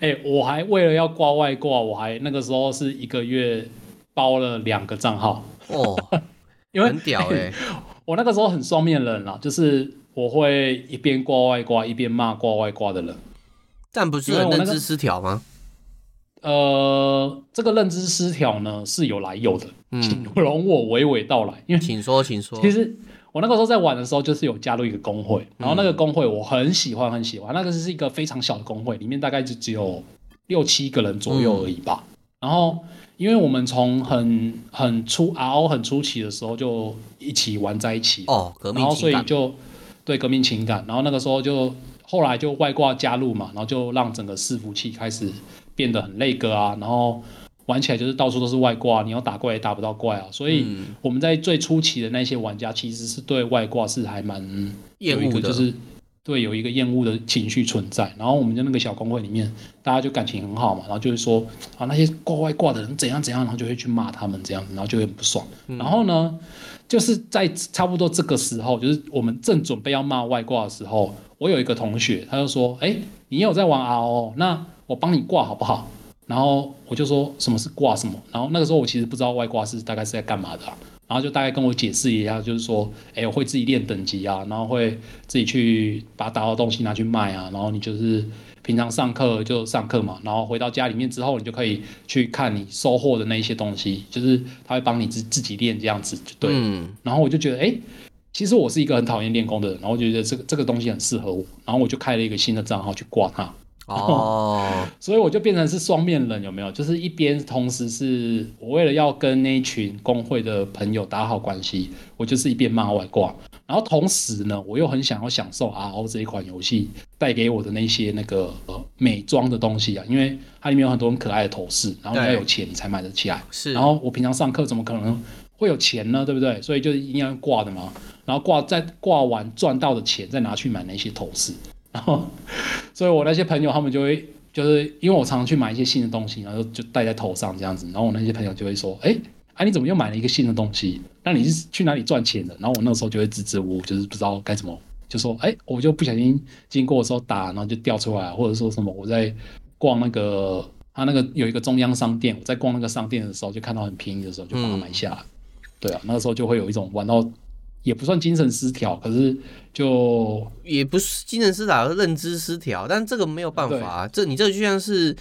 哎，我还为了要挂外挂，我还那个时候是一个月包了两个账号哦，因为很屌哎、欸。我那个时候很双面人啦，就是我会一边挂外挂一边骂挂外挂的人，但不是认知失调吗？呃，这个认知失调呢是有来由的，嗯，请容我娓娓道来。因为请说，请说。其实我那个时候在玩的时候，就是有加入一个工会，然后那个工会我很喜欢，很喜欢。那个是一个非常小的工会，里面大概就只有六七个人左右而已吧。嗯，然后。因为我们从很很初 RO 很初期的时候就一起玩在一起。哦，革命情感，然后所以就对革命情感，然后那个时候就后来就外挂加入嘛，然后就让整个伺服器开始变得很累个啊，然后玩起来就是到处都是外挂，你要打怪也打不到怪啊，所以我们在最初期的那些玩家其实是对外挂是还蛮厌恶的，就是。对，有一个厌恶的情绪存在，然后我们在那个小公会里面，大家就感情很好嘛，然后就是说啊，那些挂外挂的人怎样怎样，然后就会去骂他们这样子，然后就会很不爽。嗯、然后呢，就是在差不多这个时候，就是我们正准备要骂外挂的时候，我有一个同学，他就说：“哎，你有在玩 RO，那我帮你挂好不好？”然后我就说：“什么是挂什么？”然后那个时候我其实不知道外挂是大概是在干嘛的、啊。然后就大概跟我解释一下，就是说，哎，我会自己练等级啊，然后会自己去把打到东西拿去卖啊，然后你就是平常上课就上课嘛，然后回到家里面之后，你就可以去看你收获的那一些东西，就是他会帮你自自己练这样子，对。嗯。然后我就觉得，哎，其实我是一个很讨厌练功的人，然后我觉得这个这个东西很适合我，然后我就开了一个新的账号去挂它。哦，所以我就变成是双面人，有没有？就是一边同时是我为了要跟那一群工会的朋友打好关系，我就是一边骂外挂，然后同时呢，我又很想要享受 RO 这一款游戏带给我的那些那个呃美妆的东西啊，因为它里面有很多很可爱的头饰，然后你要有钱你才买得起来。是，然后我平常上课怎么可能会有钱呢？对不对？所以就一定要挂的嘛，然后挂再挂完赚到的钱再拿去买那些头饰。然后，所以我那些朋友他们就会，就是因为我常常去买一些新的东西，然后就戴在头上这样子。然后我那些朋友就会说：“哎，啊你怎么又买了一个新的东西？那你是去哪里赚钱的？”然后我那时候就会支支吾吾，就是不知道该怎么，就说：“哎，我就不小心经过的时候打，然后就掉出来，或者说什么我在逛那个他那个有一个中央商店，我在逛那个商店的时候就看到很便宜的时候就把它买下来。嗯、对啊，那个时候就会有一种玩到。也不算精神失调，可是就也不是精神失调，是认知失调。但这个没有办法，这你这就像是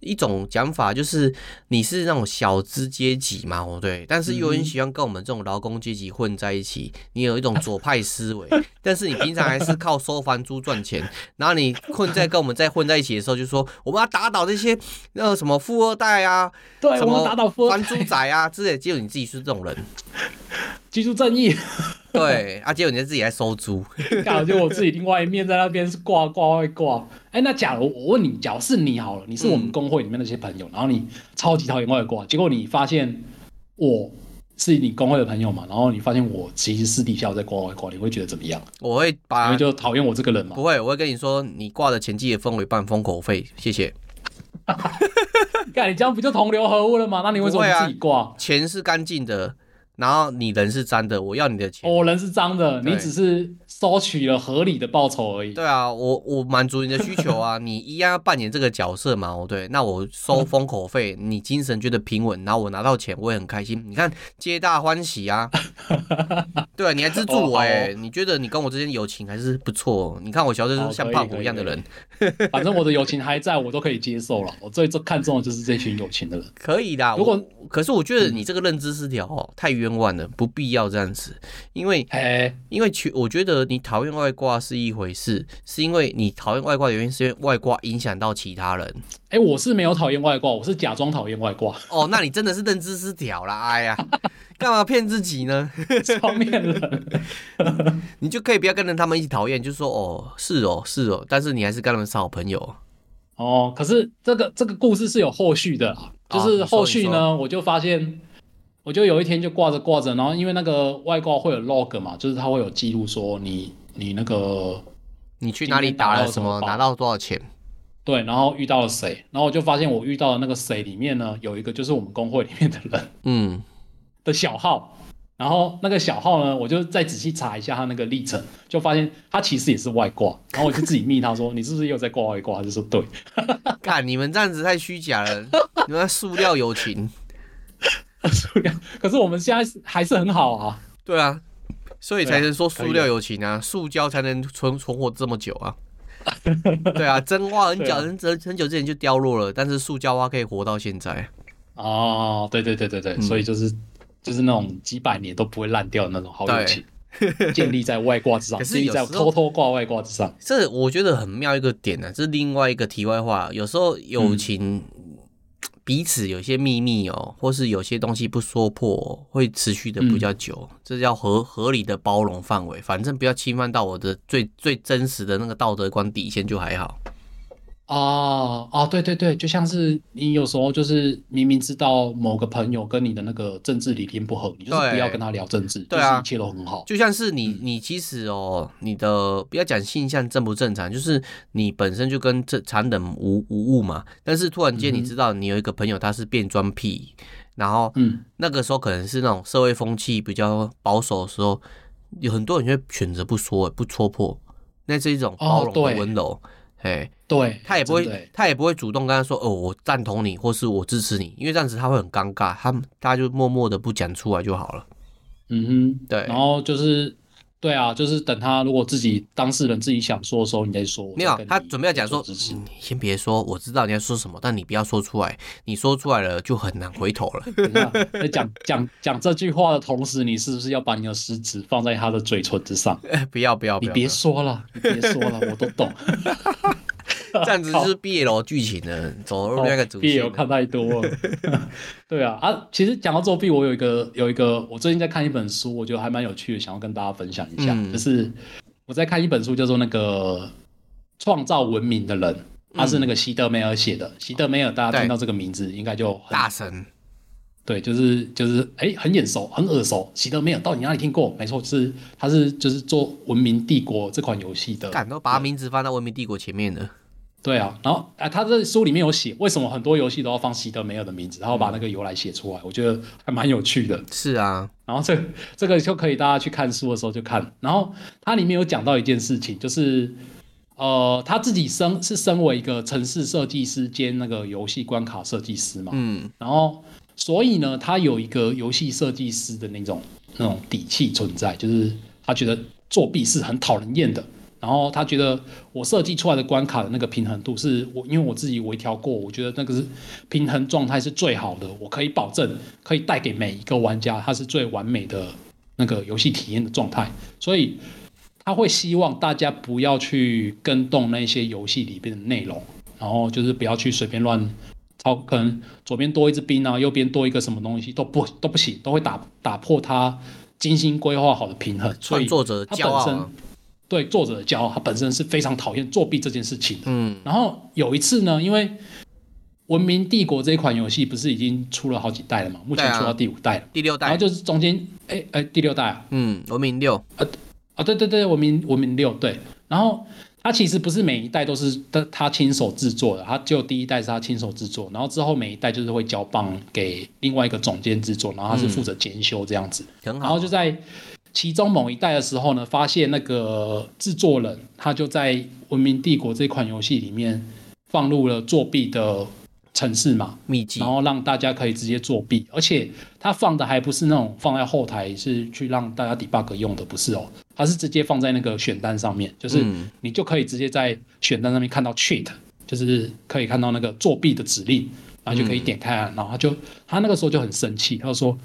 一种讲法，就是你是那种小资阶级嘛，对。但是又很喜欢跟我们这种劳工阶级混在一起，你有一种左派思维，但是你平常还是靠收房租赚钱。然后你混在跟我们在混在一起的时候，就说我们要打倒这些那个什么富二代啊，对，什么打倒富房猪仔啊之类，只有你自己是这种人，居住正义。对，啊，结果你就自己在收租，刚好就我自己另外一面在那边是挂挂外挂。哎、欸，那假如我问你，假如是你好了，你是我们工会里面那些朋友，嗯、然后你超级讨厌外挂，结果你发现我是你工会的朋友嘛，然后你发现我其实私底下在挂外挂，你会觉得怎么样？我会把你就讨厌我这个人嘛？不会，我会跟你说，你挂的前期也分我一半封口费，谢谢。看你这样不就同流合污了吗？那你为什么不自己挂？啊、钱是干净的，然后你人是脏的，我要你的钱。我人是脏的，你只是收取了合理的报酬而已。对啊，我我满足你的需求啊，你一样要扮演这个角色嘛。哦，对，那我收封口费，你精神觉得平稳，然后我拿到钱，我也很开心。你看，皆大欢喜啊。对啊，你还资助我哎、欸，哦、你觉得你跟我之间友情还是不错。你看我小时候像胖虎一样的人，反正我的友情还在，我都可以接受了。我最最看重的就是这群友情的人。可以的，如果可是我觉得你这个认知失调哦，太冤枉了，不必要这样子。因为嘿因为其我觉得你讨厌外挂是一回事，是因为你讨厌外挂的原因是因为外挂影响到其他人。哎、欸，我是没有讨厌外挂，我是假装讨厌外挂。哦，那你真的是认知失调啦！哎呀，干嘛骗自己呢？双面人，你就可以不要跟着他们一起讨厌，就说哦，是哦，是哦，但是你还是跟他们是好朋友。哦，可是这个这个故事是有后续的，就是后续呢，哦、我就发现，我就有一天就挂着挂着，然后因为那个外挂会有 log 嘛，就是它会有记录说你你那个你去哪里打了什么，拿到多少钱。对，然后遇到了谁，然后我就发现我遇到的那个谁里面呢，有一个就是我们工会里面的人，嗯，的小号，然后那个小号呢，我就再仔细查一下他那个历程，就发现他其实也是外挂，然后我就自己密他说，你是不是又在挂外挂？他就说对，看你们这样子太虚假了，你们塑料友情，塑料，可是我们现在还是很好啊，对啊，所以才能说塑料友情啊，塑胶才能存存活这么久啊。对啊，真花很久，很很很久之前就凋落了，但是塑胶花可以活到现在。哦，对对对对对，嗯、所以就是就是那种几百年都不会烂掉的那种好友情，对建立在外挂之上，可是建立在偷偷挂外挂之上。这我觉得很妙一个点呢、啊，这是另外一个题外话。有时候友情。嗯彼此有些秘密哦，或是有些东西不说破，会持续的比较久，嗯、这叫合合理的包容范围。反正不要侵犯到我的最最真实的那个道德观底线就还好。哦哦，对对对，就像是你有时候就是明明知道某个朋友跟你的那个政治理念不合，你就是不要跟他聊政治，对啊，一切都很好。就像是你你其实哦，你的不要讲性向正不正常，就是你本身就跟这常人无无误嘛。但是突然间你知道你有一个朋友他是变装癖，嗯、然后嗯，那个时候可能是那种社会风气比较保守的时候，有很多人就会选择不说不戳破，那是一种包容的温柔。哦哎，对，他也不会，他也不会主动跟他说，哦，我赞同你，或是我支持你，因为这样子他会很尴尬，他他就默默的不讲出来就好了。嗯哼，对，然后就是，对啊，就是等他如果自己当事人自己想说的时候，你再说。没有，他准备要讲说，你先别说，我知道你要说什么，但你不要说出来，你说出来了就很难回头了。在讲 讲讲这句话的同时，你是不是要把你的食指放在他的嘴唇之上？不 要不要，不要你别说了，你别说了，我都懂。这样子就是 BL 剧情的，走入那个主线。BL 看太多了。对啊啊，其实讲到作弊，我有一个有一个，我最近在看一本书，我觉得还蛮有趣的，想要跟大家分享一下。嗯、就是我在看一本书，叫做那个《创造文明的人》，他是那个希德梅尔写的。嗯、席德梅尔，大家听到这个名字应该就很大神。对，就是就是，哎、欸，很眼熟，很耳熟。席德梅尔到底哪里听过？没错，就是他是就是做《文明帝国》这款游戏的。敢都把他名字放在《文明帝国》前面的。对啊，然后哎，他这书里面有写为什么很多游戏都要放席德梅尔的名字，然后把那个由来写出来，我觉得还蛮有趣的。是啊，然后这这个就可以大家去看书的时候就看。然后它里面有讲到一件事情，就是呃，他自己身是身为一个城市设计师兼那个游戏关卡设计师嘛，嗯，然后所以呢，他有一个游戏设计师的那种那种底气存在，就是他觉得作弊是很讨人厌的。然后他觉得我设计出来的关卡的那个平衡度是我，因为我自己微调过，我觉得那个是平衡状态是最好的，我可以保证可以带给每一个玩家，它是最完美的那个游戏体验的状态。所以他会希望大家不要去跟动那些游戏里边的内容，然后就是不要去随便乱操，可能左边多一支兵啊，右边多一个什么东西都不都不行，都会打打破他精心规划好的平衡。所以作者骄傲。对作者的骄傲，他本身是非常讨厌作弊这件事情的。嗯，然后有一次呢，因为《文明帝国》这一款游戏不是已经出了好几代了嘛？目前出到第五代了，第六代，然后就是中间，哎哎，第六代啊，嗯，文明六，啊啊，对对对，文明文明六，对。然后他其实不是每一代都是他他亲手制作的，他就第一代是他亲手制作，然后之后每一代就是会交棒给另外一个总监制作，然后他是负责监修这样子。很好。然后就在其中某一代的时候呢，发现那个制作人他就在《文明帝国》这款游戏里面放入了作弊的。程式嘛，秘籍，然后让大家可以直接作弊，而且他放的还不是那种放在后台是去让大家 debug 用的，不是哦，他是直接放在那个选单上面，就是你就可以直接在选单上面看到 cheat，就是可以看到那个作弊的指令，然后就可以点开，然后他就他那个时候就很生气，他就说。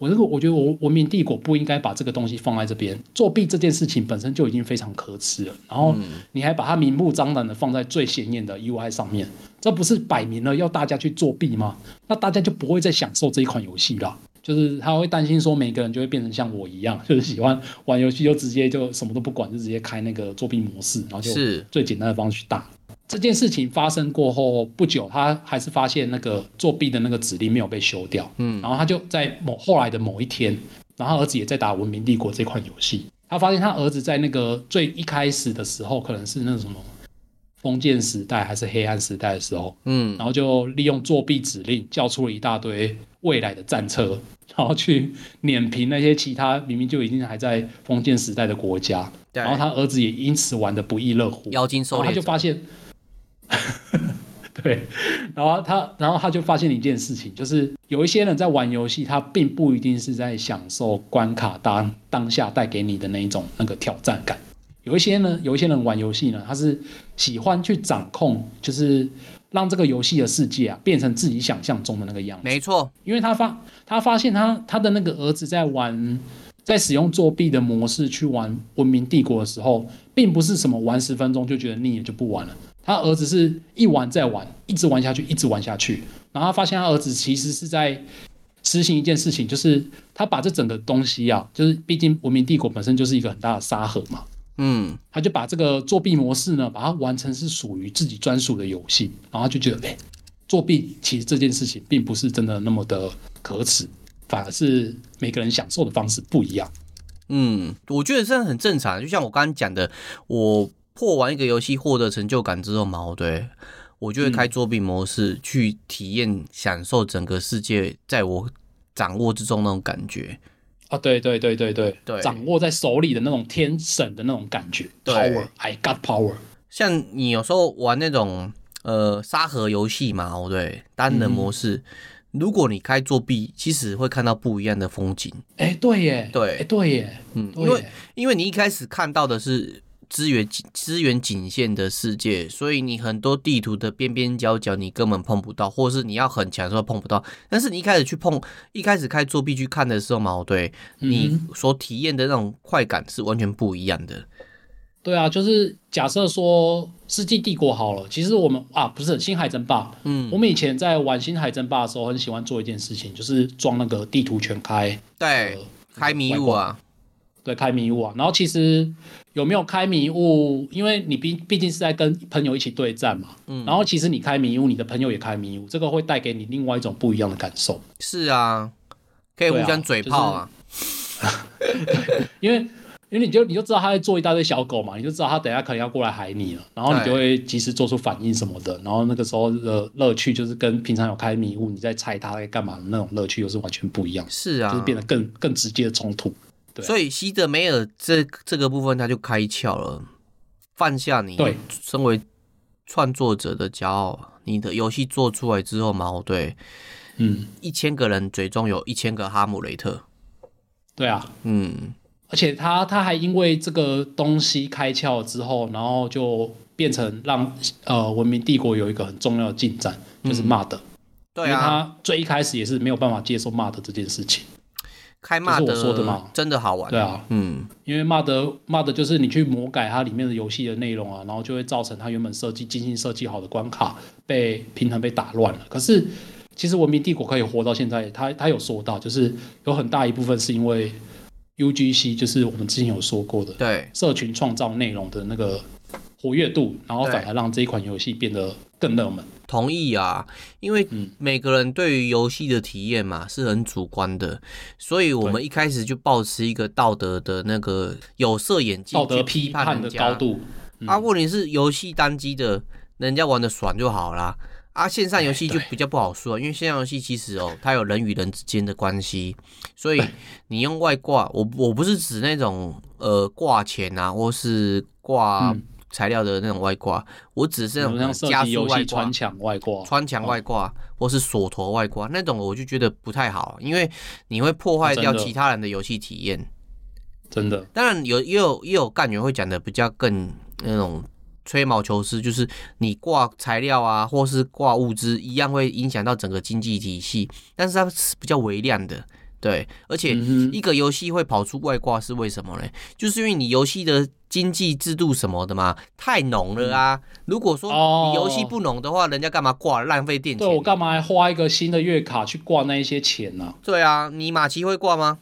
我这个我觉得我文明帝国不应该把这个东西放在这边，作弊这件事情本身就已经非常可耻了，然后你还把它明目张胆的放在最显眼的 UI 上面，这不是摆明了要大家去作弊吗？那大家就不会再享受这一款游戏了。就是他会担心说每个人就会变成像我一样，就是喜欢玩游戏就直接就什么都不管，就直接开那个作弊模式，然后就最简单的方式去打。这件事情发生过后不久，他还是发现那个作弊的那个指令没有被修掉。嗯，然后他就在某后来的某一天，然后儿子也在打《文明帝国》这款游戏。他发现他儿子在那个最一开始的时候，可能是那什么封建时代还是黑暗时代的时候，嗯，然后就利用作弊指令叫出了一大堆未来的战车，然后去碾平那些其他明明就已经还在封建时代的国家。然后他儿子也因此玩得不亦乐乎。妖精狩猎，他就发现。对，然后他，然后他就发现了一件事情，就是有一些人在玩游戏，他并不一定是在享受关卡当当下带给你的那一种那个挑战感。有一些呢，有一些人玩游戏呢，他是喜欢去掌控，就是让这个游戏的世界啊变成自己想象中的那个样子。没错，因为他发他发现他他的那个儿子在玩，在使用作弊的模式去玩《文明帝国》的时候，并不是什么玩十分钟就觉得腻了就不玩了。他儿子是一玩再玩，一直玩下去，一直玩下去。然后他发现他儿子其实是在实行一件事情，就是他把这整个东西啊，就是毕竟文明帝国本身就是一个很大的沙盒嘛，嗯，他就把这个作弊模式呢，把它完成是属于自己专属的游戏。然后他就觉得，哎，作弊其实这件事情并不是真的那么的可耻，反而是每个人享受的方式不一样。嗯，我觉得这很正常。就像我刚刚讲的，我。破完一个游戏获得成就感之后嘛，对，我就会开作弊模式去体验、享受整个世界在我掌握之中那种感觉啊！对对对对对对，掌握在手里的那种天神的那种感觉，Power，I got power。像你有时候玩那种呃沙盒游戏嘛，哦对，单人模式，嗯、如果你开作弊，其实会看到不一样的风景。哎，对耶，对，哎，对耶，嗯，因为因为你一开始看到的是。资源资源仅限的世界，所以你很多地图的边边角角你根本碰不到，或者是你要很强的时候碰不到。但是你一开始去碰，一开始开作弊去看的时候嘛，对，你所体验的那种快感是完全不一样的。对啊，就是假设说《世纪帝国》好了，其实我们啊不是《星海争霸》，嗯，我们以前在玩《星海争霸》的时候，很喜欢做一件事情，就是装那个地图全开，对，呃、开迷雾啊。对，开迷雾啊，然后其实有没有开迷雾？因为你毕毕竟是在跟朋友一起对战嘛，嗯，然后其实你开迷雾，你的朋友也开迷雾，这个会带给你另外一种不一样的感受。是啊，可以互相嘴炮啊，因为因为你就你就知道他在做一大堆小狗嘛，你就知道他等下可能要过来害你了，然后你就会及时做出反应什么的，然后那个时候的乐趣就是跟平常有开迷雾你在猜他在干嘛的那种乐趣又是完全不一样。是啊，就是变得更更直接的冲突。所以西德梅尔这这个部分他就开窍了，放下你身为创作者的骄傲，你的游戏做出来之后嘛，对，嗯，一千个人嘴中有一千个哈姆雷特，对啊，嗯，而且他他还因为这个东西开窍之后，然后就变成让呃文明帝国有一个很重要的进展，就是骂的对他最一开始也是没有办法接受骂的这件事情。开 MOD 我说的嘛，真的好玩。对啊，嗯，因为 MOD MOD 就是你去魔改它里面的游戏的内容啊，然后就会造成它原本设计精心设计好的关卡被平衡被打乱了。可是其实文明帝国可以活到现在，他他有说到，就是有很大一部分是因为 UGC，就是我们之前有说过的，对，社群创造内容的那个活跃度，然后反而让这一款游戏变得更热门。同意啊，因为每个人对于游戏的体验嘛是很主观的，所以我们一开始就保持一个道德的那个有色眼镜，道德批判的高度。啊，问题是游戏单机的，人家玩的爽就好啦。啊，线上游戏就比较不好说，因为线上游戏其实哦，它有人与人之间的关系，所以你用外挂，我我不是指那种呃挂钱啊，或是挂材料的那种外挂，我只是那种加速外挂、穿墙外挂、穿墙外挂，或是锁头外挂那种，我就觉得不太好，因为你会破坏掉其他人的游戏体验。真的，当然有也有也有干员会讲的比较更那种。吹毛求疵，就是你挂材料啊，或是挂物资，一样会影响到整个经济体系。但是它是比较微量的，对。而且一个游戏会跑出外挂是为什么呢？就是因为你游戏的经济制度什么的嘛，太浓了啊。如果说你游戏不浓的话，人家干嘛挂？浪费电钱。对，我干嘛还花一个新的月卡去挂那一些钱呢？对啊，你马奇会挂吗？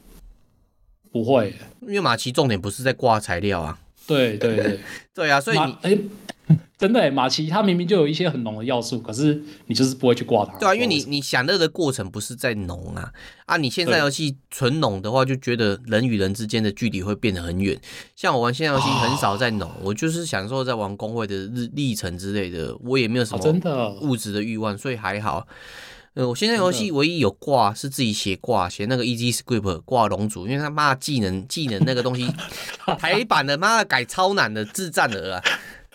不会，因为马奇重点不是在挂材料啊。对对对 对啊，所以你哎、欸，真的哎，玛奇它明明就有一些很浓的要素，可是你就是不会去挂它。对啊，因为你你享乐的过程不是在浓啊啊！你现在游戏纯浓的话，就觉得人与人之间的距离会变得很远。像我玩现在游戏很少在浓，哦，我就是享受在玩工会的日历程之类的，我也没有什么真的物质的欲望，所以还好。呃，我现在游戏唯一有挂是自己写挂，写那个 Easy Script 挂龙族，因为他妈技能技能那个东西 台版的妈的改超难的智障的啊！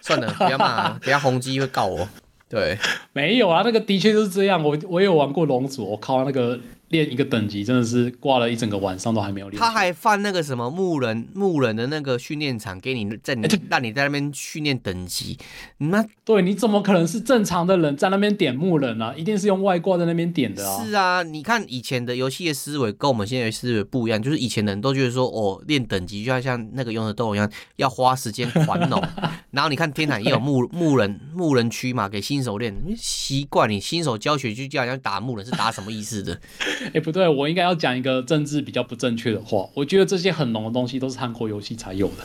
算了，不要骂，等下宏基会告我。对，没有啊，那个的确就是这样。我我有玩过龙族，我靠那个。练一个等级真的是挂了一整个晚上都还没有练。他还放那个什么牧人牧人的那个训练场给你在你、欸、让你在那边训练等级。那对，你怎么可能是正常的人在那边点牧人啊？一定是用外挂在那边点的啊。是啊，你看以前的游戏的思维跟我们现在的思维不一样，就是以前的人都觉得说哦，练等级就要像那个勇者斗龙一样，要花时间狂弄。然后你看天坛也有牧牧人牧人区嘛，给新手练。习惯你新手教学就叫人家打牧人是打什么意思的？哎、欸，不对，我应该要讲一个政治比较不正确的话。我觉得这些很浓的东西都是韩国游戏才有的，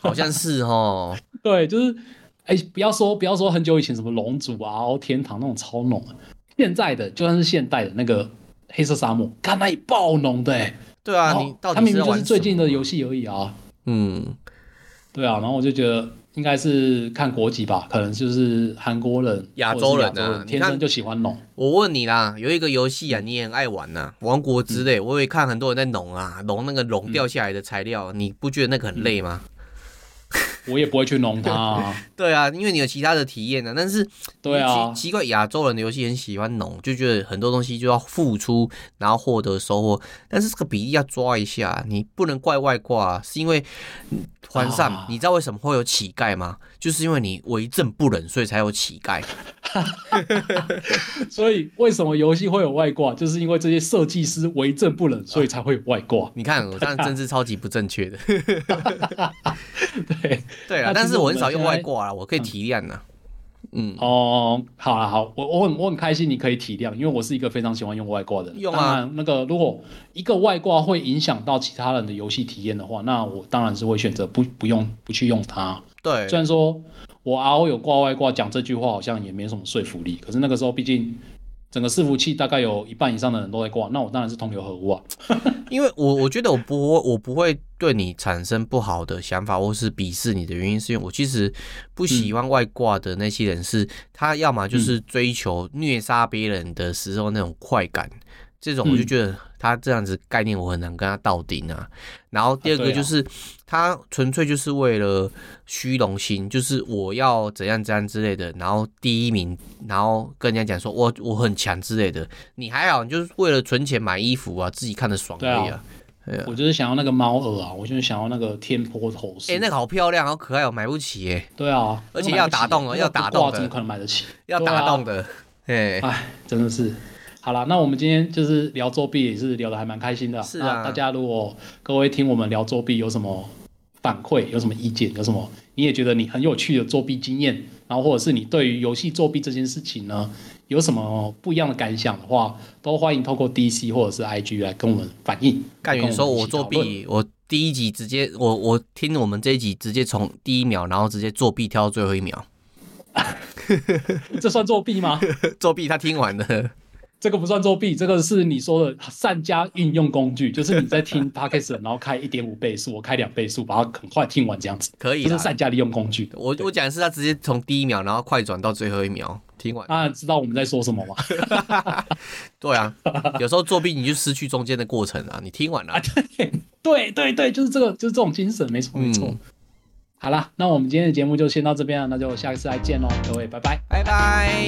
好像是哦。对，就是，哎、欸，不要说不要说很久以前什么龙族啊、天堂那种超浓的，现在的就算是现代的那个黑色沙漠，看那里爆浓的、欸，对啊，你到底他明明就是最近的游戏而已啊。嗯，对啊，然后我就觉得。应该是看国籍吧，可能就是韩国人、亚洲人啊，天生就喜欢龙。我问你啦，有一个游戏啊，你也很爱玩呐，《王国之泪》，我也看很多人在龙啊，龙那个龙掉下来的材料，你不觉得那个很累吗？我也不会去弄它、啊。对啊，因为你有其他的体验呢、啊。但是，对啊，奇怪，亚洲人的游戏很喜欢弄，就觉得很多东西就要付出，然后获得收获。但是这个比例要抓一下，你不能怪外挂，是因为团上、啊，你知道为什么会有乞丐吗？就是因为你为政不仁，所以才有乞丐。所以为什么游戏会有外挂？就是因为这些设计师为政不仁，所以才会有外挂。你看，我这样政治超级不正确的。对对啊，但是我很少用外挂啊，我可以体谅呐。嗯哦，好了好，我我很我很开心你可以体谅，因为我是一个非常喜欢用外挂的人。用啊，那个如果一个外挂会影响到其他人的游戏体验的话，那我当然是会选择不不用不去用它。对，虽然说。我 RO 有挂外挂，讲这句话好像也没什么说服力。可是那个时候，毕竟整个伺服器大概有一半以上的人都在挂，那我当然是同流合污啊。因为我我觉得我不我不会对你产生不好的想法或是鄙视你的原因，是因为我其实不喜欢外挂的那些人，是他要么就是追求虐杀别人的时候那种快感。这种我就觉得他这样子概念我很难跟他到顶啊。然后第二个就是他纯粹就是为了虚荣心，就是我要怎样怎样之类的，然后第一名，然后跟人家讲说我我很强之类的。你还好，你就是为了存钱买衣服啊，自己看得爽而已啊。对啊，我就是想要那个猫耳啊，我就是想要那个天坡头饰。哎，那个好漂亮，好可爱，我买不起哎。对啊，而且要打洞了，要打洞的，怎么可能买得起？要打洞的，哎，哎，真的是。好了，那我们今天就是聊作弊，也是聊得还蛮开心的啊。是啊，大家如果各位听我们聊作弊有什么反馈，有什么意见，有什么你也觉得你很有趣的作弊经验，然后或者是你对于游戏作弊这件事情呢，有什么不一样的感想的话，都欢迎透过 DC 或者是 IG 来跟我们反映。干员说我作弊，我第一集直接我我听我们这一集直接从第一秒，然后直接作弊跳到最后一秒，这算作弊吗？作弊，他听完了。这个不算作弊，这个是你说的善加应用工具，就是你在听 Podcast，然后开一点五倍速，我开两倍速，把它很快听完这样子，可以。就是善加利用工具。我我讲的是他直接从第一秒，然后快转到最后一秒听完。啊，知道我们在说什么吗？对啊，有时候作弊你就失去中间的过程啊，你听完了。啊、对对对对，就是这个，就是这种精神，没错没错。嗯、好了，那我们今天的节目就先到这边了，那就下一次再见喽，各位，拜拜，拜拜。